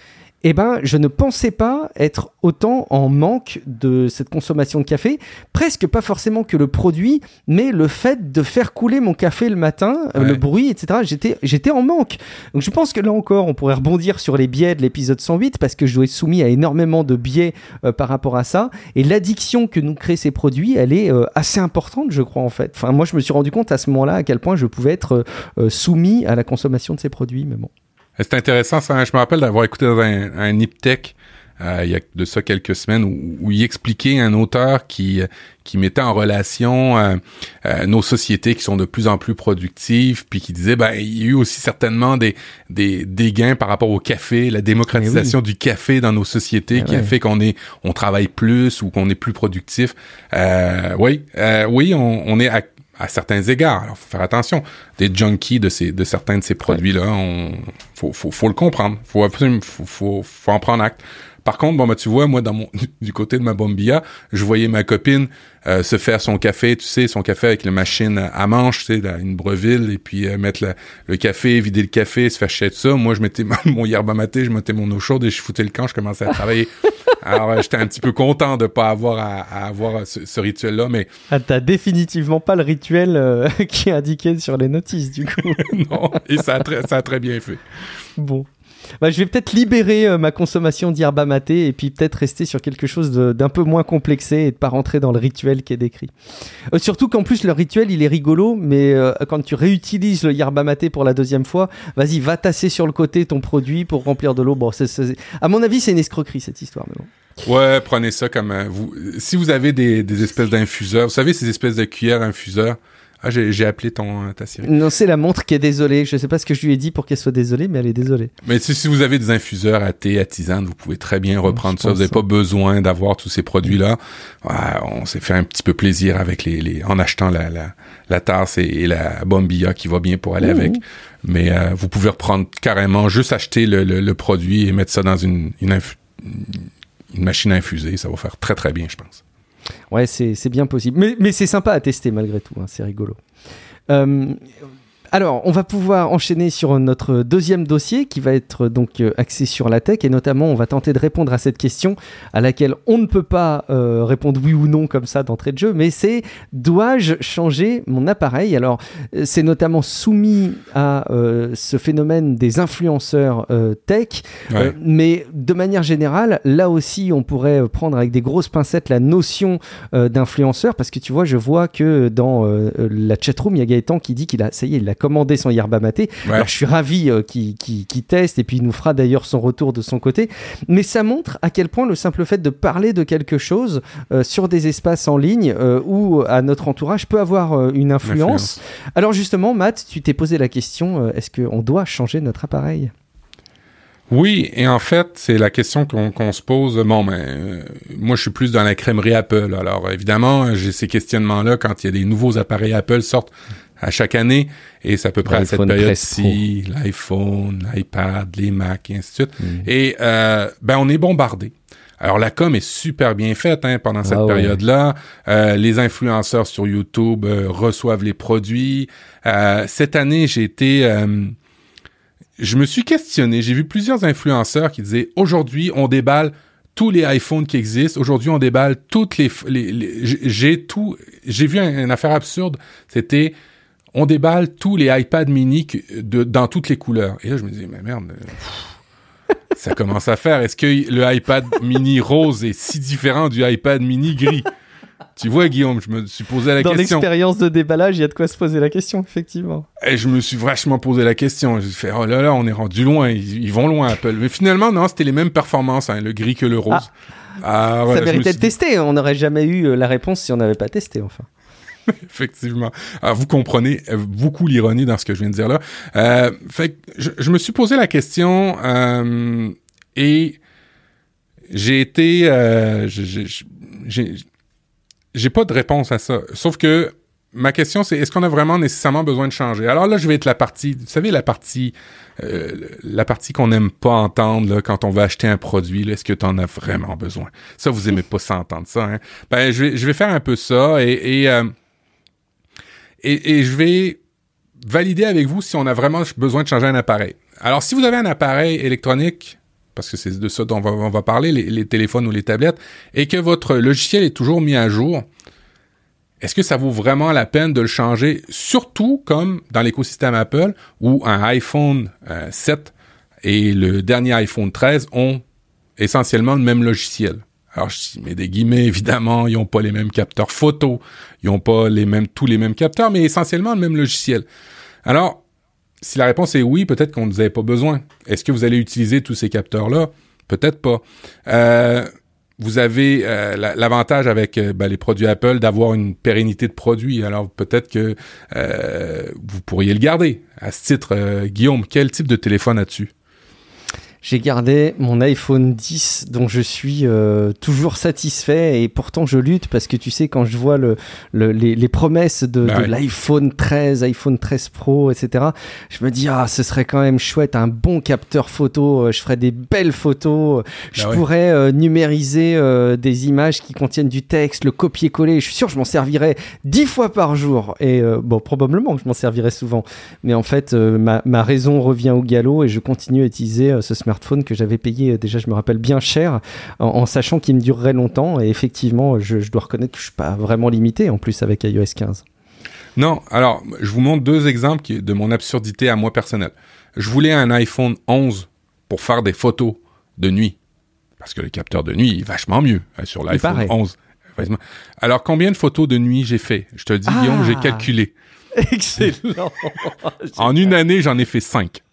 Eh ben, je ne pensais pas être autant en manque de cette consommation de café. Presque pas forcément que le produit, mais le fait de faire couler mon café le matin, euh, le bruit, etc. J'étais, j'étais en manque. Donc je pense que là encore, on pourrait rebondir sur les biais de l'épisode 108 parce que je dois être soumis à énormément de biais euh, par rapport à ça. Et l'addiction que nous créent ces produits, elle est euh, assez importante, je crois en fait. Enfin, moi, je me suis rendu compte à ce moment-là à quel point je pouvais être soumis à la consommation de ces produits. Mais bon. C'est intéressant, ça. Je me rappelle d'avoir écouté dans un, un Niptech euh, il y a de ça quelques semaines où, où il expliquait un auteur qui qui mettait en relation euh, euh, nos sociétés qui sont de plus en plus productives, puis qui disait ben il y a eu aussi certainement des des, des gains par rapport au café, la démocratisation du café dans nos sociétés Eh qui a fait qu'on est on travaille plus ou qu'on est plus productif. Euh, oui, euh, oui, on, on est à, à certains égards. Alors, faut faire attention. Des junkies de ces, de certains de ces produits-là, on, faut, faut, faut le comprendre. Faut absolument, faut, faut, faut en prendre acte. Par contre, bon, bah, tu vois, moi, dans mon, du côté de ma bombilla, je voyais ma copine euh, se faire son café, tu sais, son café avec la machine à manche, tu sais, là, une breville, et puis euh, mettre le, le café, vider le café, se faire chier de ça. Moi, je mettais mon yerba maté, je mettais mon eau chaude et je foutais le camp, je commençais à travailler. Alors, euh, j'étais un petit peu content de pas avoir à, à avoir ce, ce rituel-là, mais Ah, t'as définitivement pas le rituel euh, qui est indiqué sur les notices, du coup. non, et ça a très, ça a très bien fait. bon. Bah, je vais peut-être libérer euh, ma consommation d'herba maté et puis peut-être rester sur quelque chose d'un peu moins complexé et de pas rentrer dans le rituel qui est décrit. Euh, surtout qu'en plus, le rituel, il est rigolo, mais euh, quand tu réutilises le yerba maté pour la deuxième fois, vas-y, va tasser sur le côté ton produit pour remplir de l'eau. Bon, c'est- à mon avis, c'est une escroquerie cette histoire. Mais bon. Ouais, prenez ça comme vous. Si vous avez des, des espèces d'infuseurs, vous savez ces espèces de cuillères infuseurs. Ah, j'ai appelé ton ta Siri. Non, c'est la montre qui est désolée. Je sais pas ce que je lui ai dit pour qu'elle soit désolée, mais elle est désolée. Mais si, si vous avez des infuseurs à thé, à tisane, vous pouvez très bien reprendre ça. Vous n'avez pas besoin d'avoir tous ces produits-là. Ouais, on s'est fait un petit peu plaisir avec les, les en achetant la, la, la tasse et, et la bombilla qui va bien pour aller Mmh. avec. Mais euh, vous pouvez reprendre carrément, juste acheter le, le, le produit et mettre ça dans une, une machine à infuser. Ça va faire très très bien, je pense. Ouais, c'est bien possible. Mais, mais c'est sympa à tester malgré tout, hein, c'est rigolo. Euh, alors, on va pouvoir enchaîner sur notre deuxième dossier qui va être donc euh, axé sur la tech et notamment on va tenter de répondre à cette question à laquelle on ne peut pas euh, répondre oui ou non comme ça d'entrée de jeu, mais c'est dois-je changer mon appareil? Alors, euh, c'est notamment soumis à euh, ce phénomène des influenceurs euh, tech, Ouais. mais de manière générale, là aussi, on pourrait prendre avec des grosses pincettes la notion d'influenceur, parce que tu vois, je vois que dans la chatroom, il y a Gaëtan qui dit qu'il a, ça y est, il a commandé son yerba maté. Ouais. Alors, je suis ravi euh, qu'il teste, et puis il nous fera d'ailleurs son retour de son côté. Mais ça montre à quel point le simple fait de parler de quelque chose euh, sur des espaces en ligne euh, ou à notre entourage peut avoir une influence. Alors justement, Matt, tu t'es posé la question, est-ce qu'on doit changer notre appareil? Oui, et en fait, c'est la question qu'on se pose. Bon, ben, euh, moi, je suis plus dans la crèmerie Apple. Alors, évidemment, j'ai ces questionnements-là quand il y a des nouveaux appareils Apple sortent à chaque année, et c'est à peu près à cette période-ci, l'iPhone, l'iPad, les Mac, et ainsi de suite. Mm. Et euh, ben on est bombardé. Alors la com est super bien faite hein, pendant cette Ah ouais. période-là. Euh, les influenceurs sur YouTube euh, reçoivent les produits. Cette année, j'ai été, je me suis questionné. J'ai vu plusieurs influenceurs qui disaient aujourd'hui on déballe tous les iPhones qui existent. Aujourd'hui, on déballe toutes les, les, les- j'ai- tout. J'ai vu un- une affaire absurde. C'était on déballe tous les iPad mini de, dans toutes les couleurs. Et là, je me disais mais merde. euh, ça commence à faire. Est-ce que le iPad mini rose est si différent du iPad mini gris? Tu vois, Guillaume, je me suis posé la Dans question. l'expérience de déballage, il y a de quoi se poser la question, effectivement. Et je me suis vachement posé la question. J'ai fait, oh là là, on est rendu loin. Ils, ils vont loin, Apple. Mais finalement, non, c'était les mêmes performances, hein, le gris que le rose. Ah, voilà, ça méritait de tester. On n'aurait jamais eu euh, la réponse si on n'avait pas testé, enfin. Effectivement. Alors, vous comprenez euh, beaucoup l'ironie dans ce que je viens de dire là. Euh, fait que je, me suis posé la question euh, et j'ai été... Euh, j'ai pas de réponse à ça. Sauf que ma question, c'est est-ce qu'on a vraiment nécessairement besoin de changer? Alors là, je vais être la partie, vous savez, la partie, la partie qu'on n'aime pas entendre quand on va acheter un produit. Est-ce que tu en as vraiment besoin? Ça, vous aimez pas ça entendre ça. Hein? Ben, je vais, je vais faire un peu ça et, et, je vais valider avec vous si on a vraiment besoin de changer un appareil. Alors, si vous avez un appareil électronique, parce que c'est de ça dont on va, parler, les, téléphones ou les tablettes, et que votre logiciel est toujours mis à jour, est-ce que ça vaut vraiment la peine de le changer, surtout comme dans l'écosystème Apple, où un iPhone euh, 7 et le dernier iPhone 13 ont essentiellement le même logiciel? Alors, je mets des guillemets, évidemment, ils n'ont pas les mêmes capteurs photo, ils n'ont pas les mêmes, tous les mêmes capteurs, mais essentiellement le même logiciel. Alors, si la réponse est oui, peut-être qu'on ne vous avait pas besoin. Est-ce que vous allez utiliser tous ces capteurs-là? Peut-être pas. Euh, vous avez euh, la- l'avantage avec euh, ben, les produits Apple d'avoir une pérennité de produit. Alors peut-être que vous pourriez le garder. À ce titre, Guillaume, quel type de téléphone as-tu? J'ai gardé mon iPhone 10 dont je suis euh, toujours satisfait et pourtant je lutte parce que tu sais quand je vois le, le- les, les promesses de, Bah de ouais. l'iPhone 13, iPhone 13 Pro, etc. Je me dis ah ce serait quand même chouette un bon capteur photo, euh, je ferais des belles photos, je Bah ouais. pourrais euh, numériser euh, des images qui contiennent du texte, le copier-coller. Je suis sûr que je m'en servirais dix fois par jour et euh, bon probablement que je m'en servirais souvent, mais en fait euh, ma, ma raison revient au galop et je continue à utiliser euh, ce smartphone que j'avais payé euh, déjà je me rappelle bien cher en, en sachant qu'il me durerait longtemps et effectivement je, je dois reconnaître que je suis pas vraiment limité en plus avec iOS 15. Non, alors, je vous montre deux exemples qui- de mon absurdité à moi personnelle. Je voulais un iPhone 11 pour faire des photos de nuit. Parce que le capteur de nuit est vachement mieux hein, sur l'iPhone paraît. 11. Effectivement. Alors, combien de photos de nuit j'ai fait? Je te le dis, Ah. Guillaume, j'ai calculé. Excellent. En une année, j'en ai fait cinq.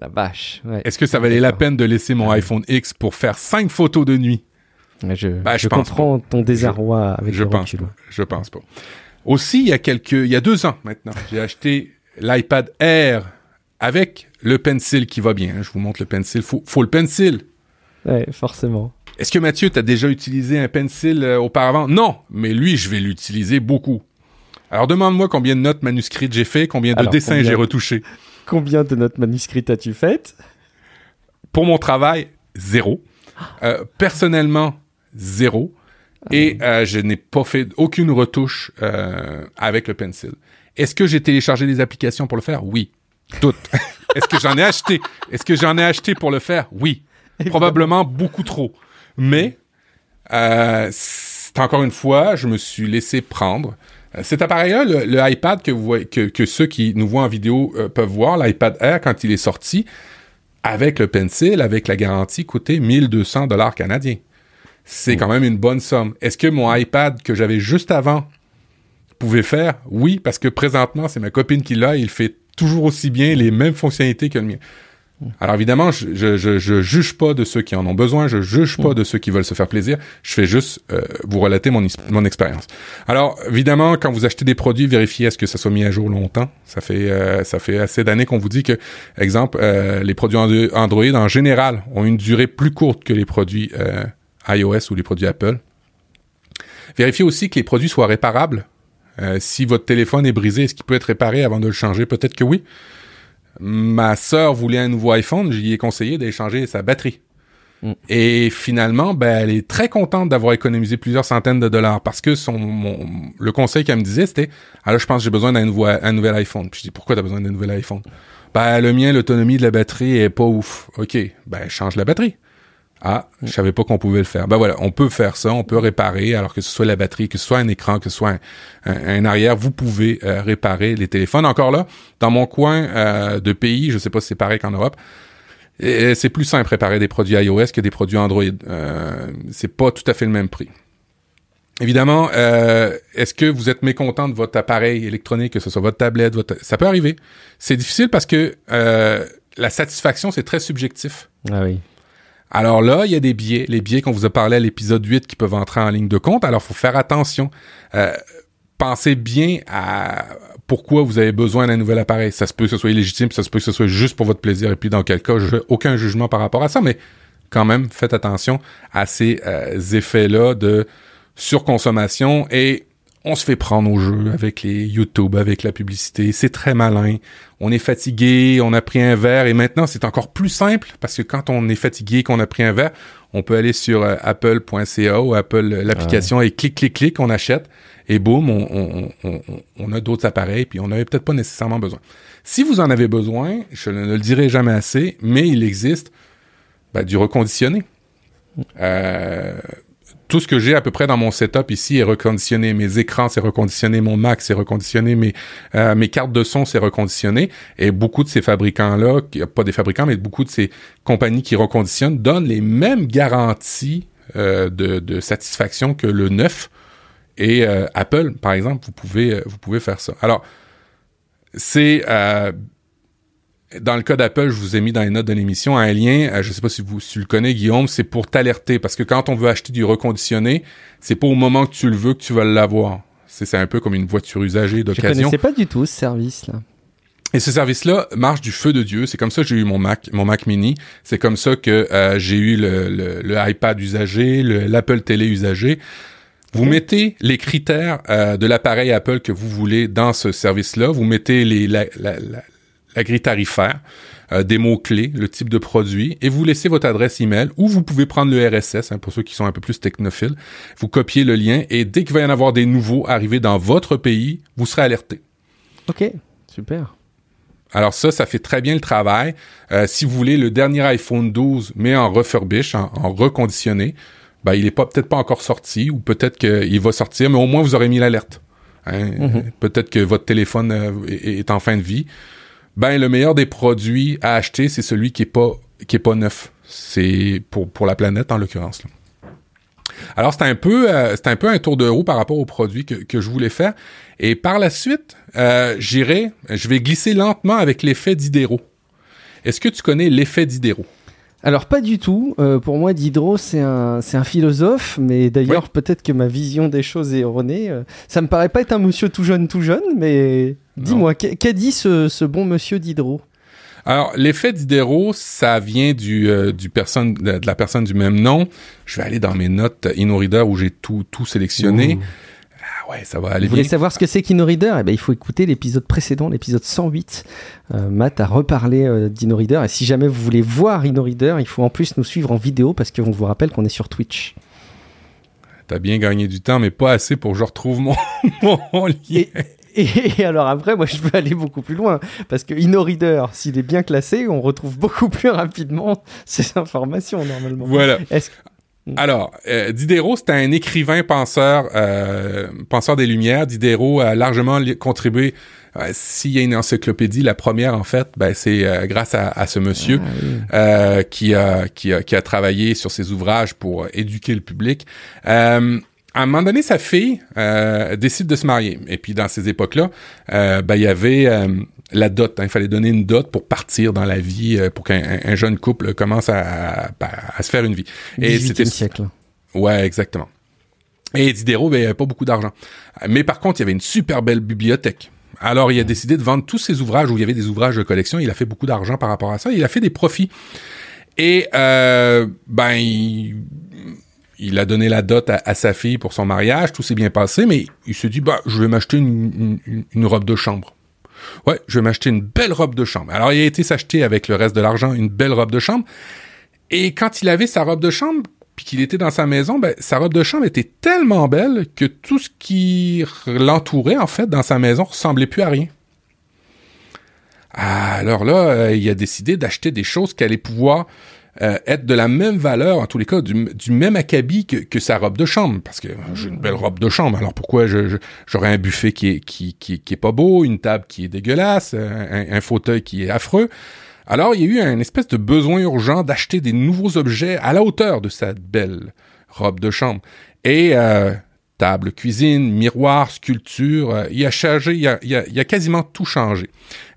La vache. Ouais. Est-ce que ça valait la peine de laisser mon iPhone X pour faire cinq photos de nuit? Je, Bah, je je pense comprends ton désarroi avec je le pense recul. pas. Je pense pas. Aussi, il y a quelques, il y a deux ans maintenant, j'ai acheté l'iPad Air avec le pencil qui va bien. Je vous montre le pencil. Faut, faut le pencil. Ouais, forcément. Est-ce que Mathieu, t'as déjà utilisé un pencil euh, auparavant? Non, mais lui, je vais l'utiliser beaucoup. Alors demande-moi combien de notes manuscrites j'ai fait, combien de Alors, dessins combien j'ai retouchés. Combien de notes manuscrites as-tu faites? Pour mon travail, zéro. Euh, personnellement, zéro. Et euh, je n'ai pas fait aucune retouche euh, avec le pencil. Est-ce que j'ai téléchargé des applications pour le faire? Oui. Toutes. Est-ce que j'en ai acheté? Est-ce que j'en ai acheté pour le faire? Oui. Probablement beaucoup trop. Mais, c'est encore une fois, je me suis laissé prendre. Euh, Cet appareil-là, le, iPad que ceux qui nous voient en vidéo euh, peuvent voir, l'iPad Air, quand il est sorti, avec le pencil, avec la garantie, coûtait 1200 dollars canadiens. C'est quand même une bonne somme. Est-ce que mon iPad que j'avais juste avant pouvait faire? Oui, parce que présentement, c'est ma copine qui l'a, il fait toujours aussi bien les mêmes fonctionnalités que le mien. Alors évidemment, je, je, je, je juge pas de ceux qui en ont besoin, je juge pas de ceux qui veulent se faire plaisir, je fais juste euh, vous relater mon, mon expérience. Alors évidemment, quand vous achetez des produits, vérifiez à ce que ça soit mis à jour longtemps. Ça fait euh, ça fait assez d'années qu'on vous dit que, exemple, euh, les produits Andro- Android en général ont une durée plus courte que les produits euh, iOS ou les produits Apple. Vérifiez aussi que les produits soient réparables. Euh, si votre téléphone est brisé, est-ce qu'il peut être réparé avant de le changer? Peut-être que oui. Ma sœur voulait un nouveau iPhone, j'y ai conseillé d'échanger sa batterie. Mm. Et finalement, ben, elle est très contente d'avoir économisé plusieurs centaines de dollars parce que son, le conseil qu'elle me disait, c'était, alors ah je pense que j'ai besoin d'un nouveau, un nouvel iPhone. Puis je dis, pourquoi t'as besoin d'un nouvel iPhone? Ben, le mien, l'autonomie de la batterie est pas ouf. OK. Ben, change la batterie. Ah, je savais pas qu'on pouvait le faire. Ben voilà, on peut faire ça, on peut réparer, alors que ce soit la batterie, que ce soit un écran, que ce soit un, arrière, vous pouvez euh, réparer les téléphones. Encore là, dans mon coin euh, de pays, je sais pas si c'est pareil qu'en Europe, c'est plus simple réparer des produits iOS que des produits Android. Euh, c'est pas tout à fait le même prix. Évidemment, euh, est-ce que vous êtes mécontent de votre appareil électronique, que ce soit votre tablette, votre... ça peut arriver. C'est difficile parce que euh, la satisfaction, c'est très subjectif. Ah oui. Alors là, il y a des biais, les biais qu'on vous a parlé à l'épisode 8 qui peuvent entrer en ligne de compte. Alors, faut faire attention. Euh, pensez bien à pourquoi vous avez besoin d'un nouvel appareil. Ça se peut que ce soit illégitime, ça se peut que ce soit juste pour votre plaisir, et puis dans quel cas, je aucun jugement par rapport à ça, mais quand même, faites attention à ces euh, effets-là de surconsommation et on se fait prendre au jeu avec les YouTube, avec la publicité. C'est très malin. On est fatigué, on a pris un verre et maintenant c'est encore plus simple parce que quand on est fatigué, qu'on a pris un verre, on peut aller sur euh, apple.ca ou Apple l'application et clic clic clic, on achète et boum, on, a d'autres appareils puis on n'avait peut-être pas nécessairement besoin. Si vous en avez besoin, je ne le dirai jamais assez, mais il existe ben, du reconditionné. Euh, tout ce que j'ai à peu près dans mon setup ici est reconditionné. Mes écrans, c'est reconditionné. Mon Mac, c'est reconditionné. Mes, euh, mes cartes de son, c'est reconditionné. Et beaucoup de ces fabricants-là, pas des fabricants, mais beaucoup de ces compagnies qui reconditionnent, donnent les mêmes garanties euh, de, de, satisfaction que le neuf. Et euh, Apple, par exemple, vous pouvez, vous pouvez faire ça. Alors, c'est dans le cas d'Apple, je vous ai mis dans les notes de l'émission un lien, euh, je ne sais pas si vous si tu le connais Guillaume, c'est pour t'alerter parce que quand on veut acheter du reconditionné, c'est pas au moment que tu le veux que tu vas l'avoir. C'est un peu comme une voiture usagée d'occasion. Je connaissais pas du tout ce service là. Et ce service-là marche du feu de Dieu. C'est comme ça que j'ai eu mon Mac, mon Mac Mini. C'est comme ça que euh, j'ai eu le, le, iPad usagé, l'Apple Télé usagé. Vous mettez les critères euh, de l'appareil Apple que vous voulez dans ce service-là. Vous mettez les, la, la, la grille tarifaire, euh, des mots-clés, le type de produit, et vous laissez votre adresse email, ou vous pouvez prendre le RSS, hein, pour ceux qui sont un peu plus technophiles. Vous copiez le lien, et dès qu'il va y en avoir des nouveaux arrivés dans votre pays, vous serez alerté. OK, super. Alors ça, ça fait très bien le travail. Euh, si vous voulez le dernier iPhone 12, mais en refurbish, en, reconditionné, ben, il est pas peut-être pas encore sorti, ou peut-être qu'il va sortir, mais au moins vous aurez mis l'alerte. Hein. Mm-hmm. Peut-être que votre téléphone euh, est en fin de vie ben le meilleur des produits à acheter, c'est celui qui est pas qui est pas neuf. C'est pour pour la planète en l'occurrence. Alors c'est un peu euh, c'est un peu un tour de roue par rapport aux produits que, que je voulais faire. Et par la suite, euh, j'irai, je vais glisser lentement avec l'effet Diderot. Est-ce que tu connais l'effet Diderot? Alors pas du tout. Euh, pour moi, Diderot, c'est un, c'est un philosophe, mais d'ailleurs peut-être que ma vision des choses est erronée. Ça me paraît pas être un monsieur tout jeune, tout jeune, mais dis-moi, qu'a dit ce, bon monsieur Diderot? Alors, l'effet Diderot, ça vient du, euh, du personne, de, la personne du même nom. Je vais aller dans mes notes InnoReader où j'ai tout, tout sélectionné ouais, ça va aller Vous voulez savoir ce que c'est qu'InnoReader Eh ben, il faut écouter l'épisode précédent, l'épisode 108. Euh, Matt a reparlé euh, d'InnoReader. Et si jamais vous voulez voir InnoReader, il faut en plus nous suivre en vidéo parce qu'on vous rappelle qu'on est sur Twitch. T'as bien gagné du temps, mais pas assez pour que je retrouve mon, mon lien. Et, alors après, moi, je veux aller beaucoup plus loin parce que InnoReader, s'il est bien classé, on retrouve beaucoup plus rapidement ces informations normalement. Voilà. Est-ce Mm. Alors, euh, Diderot, c'est un écrivain penseur, euh, penseur des Lumières. Diderot a largement contribué. Euh, s'il y a une encyclopédie, la première en fait, ben, c'est grâce à, ce monsieur ah qui, a, qui, a, qui a travaillé sur ses ouvrages pour éduquer le public. À un moment donné, sa fille décide de se marier. Et puis dans ces époques-là, ben, il y avait la dot. Hein. il fallait donner une dot pour partir dans la vie, euh, pour qu'un jeune couple commence à, à, se faire une vie. Et c'était siècle. Ouais, exactement. Et Diderot, ben, il avait pas beaucoup d'argent. Mais par contre, il y avait une super belle bibliothèque. Alors, il a décidé de vendre tous ses ouvrages où il y avait des ouvrages de collection. Il a fait beaucoup d'argent par rapport à ça. Il a fait des profits. Et euh, ben, il a donné la dot à, sa fille pour son mariage, tout s'est bien passé, mais il se dit, bah, je vais m'acheter une, une, robe de chambre. Ouais, je vais m'acheter une belle robe de chambre. Alors, il a été s'acheter avec le reste de l'argent une belle robe de chambre. Et quand il avait sa robe de chambre, puis qu'il était dans sa maison, ben, sa robe de chambre était tellement belle que tout ce qui l'entourait, en fait, dans sa maison, ressemblait plus à rien. Alors là, euh, il a décidé d'acheter des choses qui allaient pouvoir euh, être de la même valeur, en tous les cas, du, même acabit que, sa robe de chambre. Parce que j'ai une belle robe de chambre, alors pourquoi j'aurais un buffet qui est, qui, qui, est pas beau, une table qui est dégueulasse, un, fauteuil qui est affreux? Alors, il y a eu un espèce de besoin urgent d'acheter des nouveaux objets à la hauteur de sa belle robe de chambre. Et euh, table, cuisine, miroir, sculpture. Euh, il a changé, il a, il a, il a quasiment tout changé.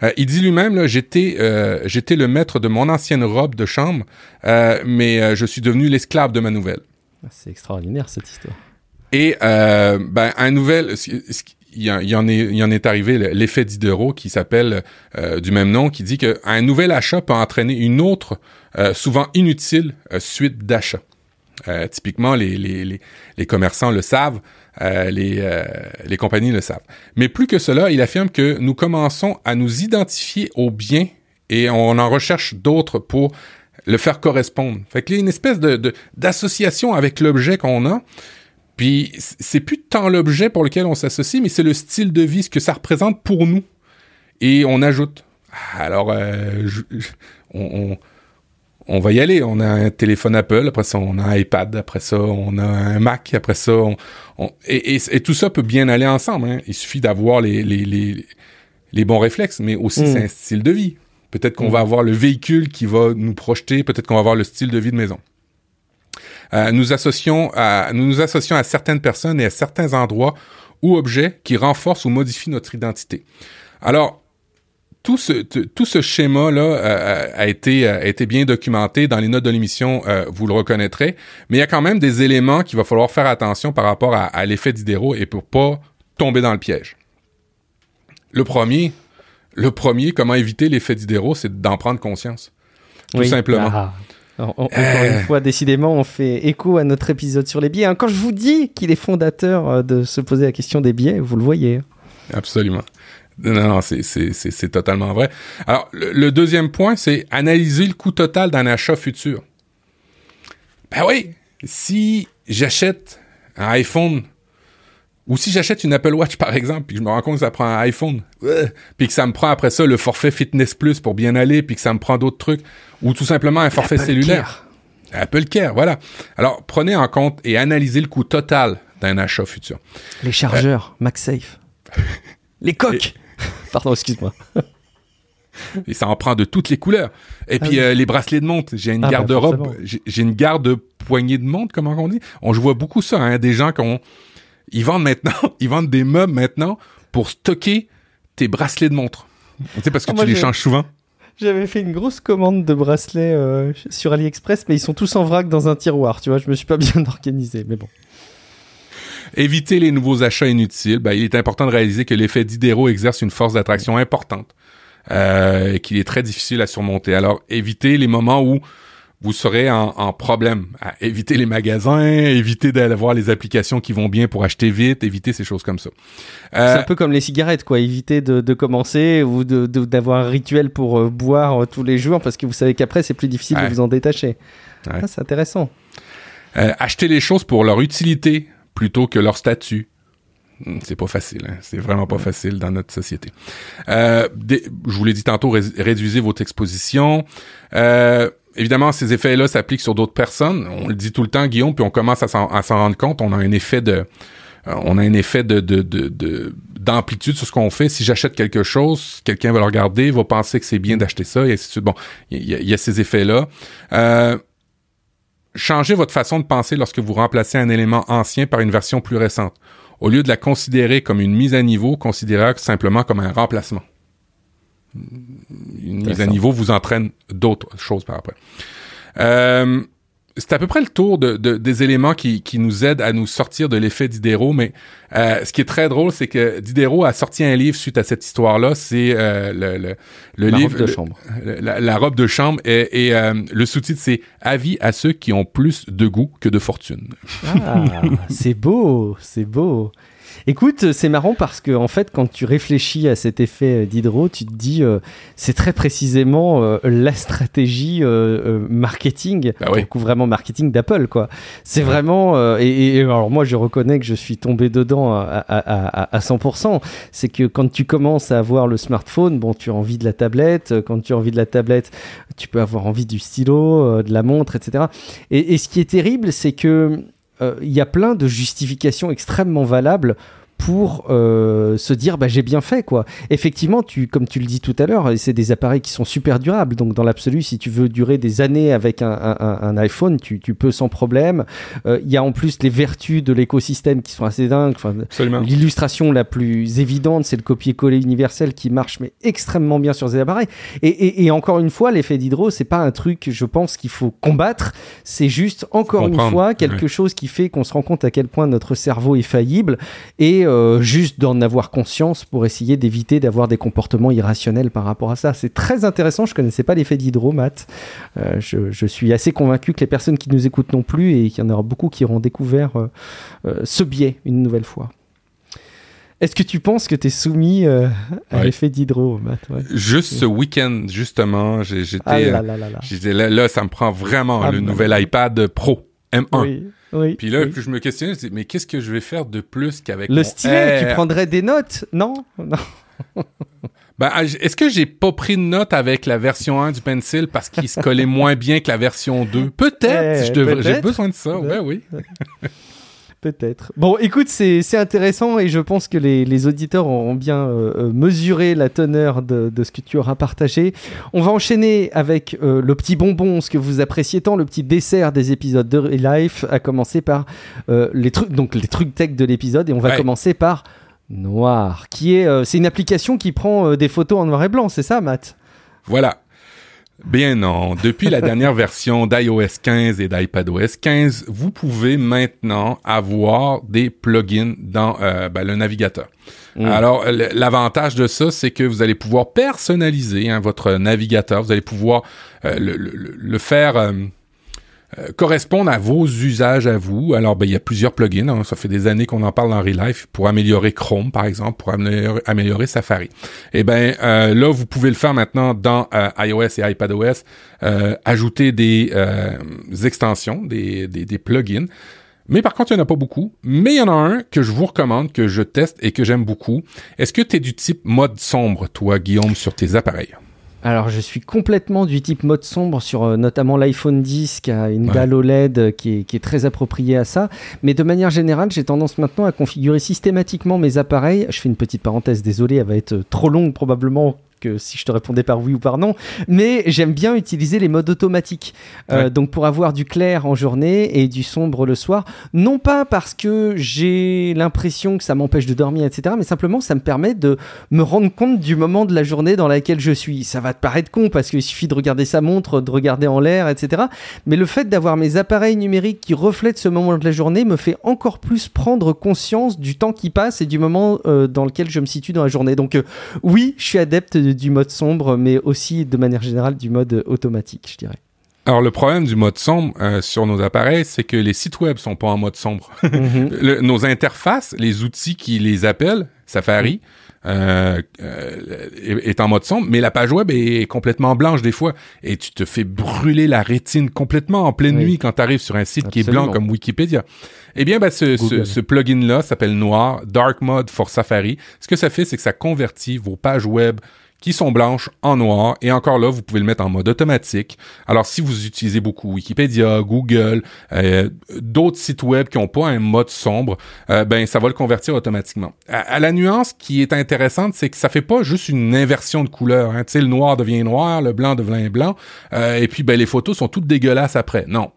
Euh, il dit lui-même, j'étais, euh, j'étais le maître de mon ancienne robe de chambre, mais je suis devenu l'esclave de ma nouvelle. Ah, c'est extraordinaire cette histoire. Et ben un nouvel, il y, en est, il y en est arrivé l'effet Diderot qui s'appelle du même nom, qui dit qu'un nouvel achat peut entraîner une autre, souvent inutile, suite d'achats. Euh, typiquement, les, les, les, commerçants le savent, euh, les, euh, les compagnies le savent. Mais plus que cela, il affirme que nous commençons à nous identifier au bien et on en recherche d'autres pour le faire correspondre. Fait qu'il y a une espèce de, d'association avec l'objet qu'on a. Puis c'est plus tant l'objet pour lequel on s'associe, mais c'est le style de vie, ce que ça représente pour nous. Et on ajoute. Alors, on va y aller. On a un téléphone Apple, après ça, on a un iPad, après ça, on a un Mac, après ça, on, et, tout ça peut bien aller ensemble. Hein. Il suffit d'avoir les, les, les, bons réflexes, mais aussi mm. c'est un style de vie. Peut-être qu'on mm. va avoir le véhicule qui va nous projeter, peut-être qu'on va avoir le style de vie de maison. Euh, nous associons à, nous nous associons à certaines personnes et à certains endroits ou objets qui renforcent ou modifient notre identité. Alors, tout ce, tout ce schéma-là euh, euh, a, été, euh, a été bien documenté dans les notes de l'émission, vous le reconnaîtrez, mais il y a quand même des éléments qu'il va falloir faire attention par rapport à, l'effet Diderot et pour pas tomber dans le piège. Le premier, le premier, comment éviter l'effet Diderot, c'est d'en prendre conscience. Tout simplement. Ah. encore une fois, décidément, on fait écho à notre épisode sur les biais. Hein. Quand je vous dis qu'il est fondateur de se poser la question des biais, vous le voyez. Absolument. Non, non, c'est totalement vrai. Alors, le, deuxième point, c'est analyser le coût total d'un achat futur. Ben oui, si j'achète un iPhone ou si j'achète une Apple Watch, par exemple, puis je me rends compte que ça prend un iPhone, puis que ça me prend après ça le forfait Fitness Plus pour bien aller, puis que ça me prend d'autres trucs, ou tout simplement un forfait cellulaire. Apple Care, voilà. Alors, prenez en compte et analysez le coût total d'un achat futur. Les chargeurs, MagSafe. Les coques. Pardon, excuse-moi. Et ça en prend de toutes les couleurs. Et ah puis euh, les bracelets de montre, j'ai une ah, garde-robe, bah, j'ai une garde poignée de montre, comment on dit? On je vois beaucoup ça, hein, des gens qui ont, ils vendent maintenant, ils vendent des meubles maintenant pour stocker tes bracelets de montre. Tu sais parce que ah, tu les changes souvent. J'avais fait une grosse commande de bracelets euh, sur AliExpress, mais ils sont tous en vrac dans un tiroir. Tu vois, je me suis pas bien organisé, mais bon. Éviter les nouveaux achats inutiles. Ben, il est important de réaliser que l'effet Diderot exerce une force d'attraction importante euh, et qu'il est très difficile à surmonter. Alors, évitez les moments où vous serez en, problème. éviter les magasins, éviter d'avoir les applications qui vont bien pour acheter vite, éviter ces choses comme ça. Euh, c'est un peu comme les cigarettes, quoi. Éviter de, commencer ou d'avoir un rituel pour euh, boire tous les jours parce que vous savez qu'après c'est plus difficile de vous en détacher. Ah, c'est intéressant. acheter les choses pour leur utilité, plutôt que leur statut. Hmm, c'est pas facile, hein. c'est vraiment pas facile dans notre société. Euh, je vous l'ai dit tantôt, réduisez votre exposition. Euh, évidemment, ces effets-là s'appliquent sur d'autres personnes. On le dit tout le temps, Guillaume, puis on commence à s'en rendre compte. On a un effet de, euh, on a un effet de, d'amplitude sur ce qu'on fait. Si j'achète quelque chose, quelqu'un va le regarder, va penser que c'est bien d'acheter ça, et ainsi de suite. Bon, il y, a ces effets-là. Euh, changez votre façon de penser lorsque vous remplacez un élément ancien par une version plus récente. Au lieu de la considérer comme une mise à niveau, considérez-la simplement comme un remplacement. Une mise à niveau vous entraîne d'autres choses par après. Euh, c'est à peu près le tour de, de- des éléments qui, qui nous aident à nous sortir de l'effet Diderot. Mais euh, ce qui est très drôle, c'est que Diderot a sorti un livre suite à cette histoire-là. C'est euh, le, le, le La livre robe de le- chambre. le- la, la robe de chambre et, et, euh, le sous-titre c'est Avis à ceux qui ont plus de goût que de fortune. Ah, c'est beau, c'est beau. Écoute, c'est marrant parce que en fait, quand tu réfléchis à cet effet d'hydro, tu te dis, euh, c'est très précisément euh, la stratégie euh, euh, marketing, Bah oui. coup vraiment marketing d'Apple, quoi. C'est vraiment, euh, et, et alors moi, je reconnais que je suis tombé dedans à, à, à, à 100%. C'est que quand tu commences à avoir le smartphone, bon, tu as envie de la tablette. Quand tu as envie de la tablette, tu peux avoir envie du stylo, euh, de la montre, etc. Et, et ce qui est terrible, c'est que euh, il y a plein de justifications extrêmement valables pour euh, se dire bah j'ai bien fait quoi. Effectivement, tu comme tu le dis tout à l'heure, c'est des appareils qui sont super durables. Donc dans l'absolu, si tu veux durer des années avec un, un- un- un iPhone, tu, tu peux sans problème. Euh, Il y a en plus les vertus de l'écosystème qui sont assez dingues. Enfin. L'illustration la plus évidente, c'est le copier-coller universel qui marche mais extrêmement bien sur ces appareils. Et, et- et encore une fois, l'effet d'hydro, c'est pas un truc, je pense, qu'il faut combattre. C'est juste encore une fois quelque chose qui fait qu'on se rend compte à quel point notre cerveau est faillible et euh, juste d'en avoir conscience pour essayer d'éviter d'avoir des comportements irrationnels par rapport à ça. C'est très intéressant. Je connaissais pas l'effet d'hydro, Matt. Euh, je, je suis assez convaincu que les personnes qui nous écoutent non plus et qu'il y en aura beaucoup qui auront découvert euh, euh, ce biais une nouvelle fois. Est-ce que tu penses que tu es soumis euh, à Ouais. l'effet d'hydro, Matt? Ouais. Juste ce week-end, justement, j'étais, Ah là là là là. ça me prend vraiment Ah le nouvel iPad Pro M1. Oui, oui, Puis là, oui. je me questionnais, je dis, mais qu'est-ce que je vais faire de plus qu'avec Le mon stylet, tu Air? prendrais des notes? Non, non. Ben, ah, est-ce que j'ai pas pris de note avec la version 1 du Pencil parce qu'il se collait moins bien que la version 2? Peut-être, Eh, j'ai besoin de ça, Peut-être. oui. Peut-être. Bon, écoute, c'est intéressant et je pense que les, les auditeurs auront bien euh, euh, mesuré la teneur de, de ce que tu auras partagé. On va enchaîner avec euh, le petit bonbon, ce que vous appréciez tant, le petit dessert des épisodes de Life, à commencer par euh, les trucs, donc les trucs tech de l'épisode, et on va Ouais. commencer par Noir, qui est, c'est une application qui prend des photos en noir et blanc, c'est ça, Matt? Voilà. Bien non. Depuis la dernière version d'iOS 15 et d'iPadOS 15, vous pouvez maintenant avoir des plugins dans euh, ben, le navigateur. Mm. Alors, l'avantage de ça, c'est que vous allez pouvoir personnaliser hein, votre navigateur. Vous allez pouvoir euh, le, le- le faire euh, euh, correspondre à vos usages à vous. Alors, ben, il y a plusieurs plugins. hein. Ça fait des années qu'on en parle dans Real Life pour améliorer Chrome, par exemple, pour améliorer, Safari. Eh ben, euh, là, vous pouvez le faire maintenant dans euh, iOS et iPadOS. Euh, ajouter des extensions, des, des, des plugins. Mais par contre, il n'y en a pas beaucoup. Mais il y en a un que je vous recommande, que je teste et que j'aime beaucoup. Est-ce que tu es du type mode sombre, toi, Guillaume, sur tes appareils? Alors, je suis complètement du type mode sombre sur euh, notamment l'iPhone 10 qui a une Ouais. dalle OLED euh, qui est, qui est très appropriée à ça. Mais de manière générale, j'ai tendance maintenant à configurer systématiquement mes appareils. Je fais une petite parenthèse, désolé, elle va être euh, trop longue probablement que si je te répondais par oui ou par non, mais j'aime bien utiliser les modes automatiques. Euh, Ouais. Donc pour avoir du clair en journée et du sombre le soir, non pas parce que j'ai l'impression que ça m'empêche de dormir, etc., mais simplement ça me permet de me rendre compte du moment de la journée dans laquelle je suis. Ça va te paraître con parce qu'il suffit de regarder sa montre, de regarder en l'air, etc. Mais le fait d'avoir mes appareils numériques qui reflètent ce moment de la journée me fait encore plus prendre conscience du temps qui passe et du moment euh, dans lequel je me situe dans la journée. Donc euh, oui, je suis adepte du mode sombre, mais aussi de manière générale du mode automatique, je dirais. Alors, le problème du mode sombre euh, sur nos appareils, c'est que les sites web sont pas en mode sombre. Mhm. Le- nos interfaces, les outils qui les appellent, Safari, euh, euh, est, en mode sombre, mais la page web est complètement blanche des fois, et tu te fais brûler la rétine complètement en pleine Oui. nuit quand tu arrives sur un site qui est blanc comme Wikipédia. Eh bien, ben, ce, ce, Google. ce plugin-là s'appelle Noir, Dark Mode for Safari. Ce que ça fait, c'est que ça convertit vos pages web qui sont blanches en noir et encore là vous pouvez le mettre en mode automatique. Alors si vous utilisez beaucoup Wikipédia, Google, euh, d'autres sites web qui n'ont pas un mode sombre, euh, ben ça va le convertir automatiquement. À, la nuance qui est intéressante, c'est que ça fait pas juste une inversion de couleur. Hein. Tu sais, le noir devient noir, le blanc devient blanc, euh, et puis ben les photos sont toutes dégueulasses après. Non.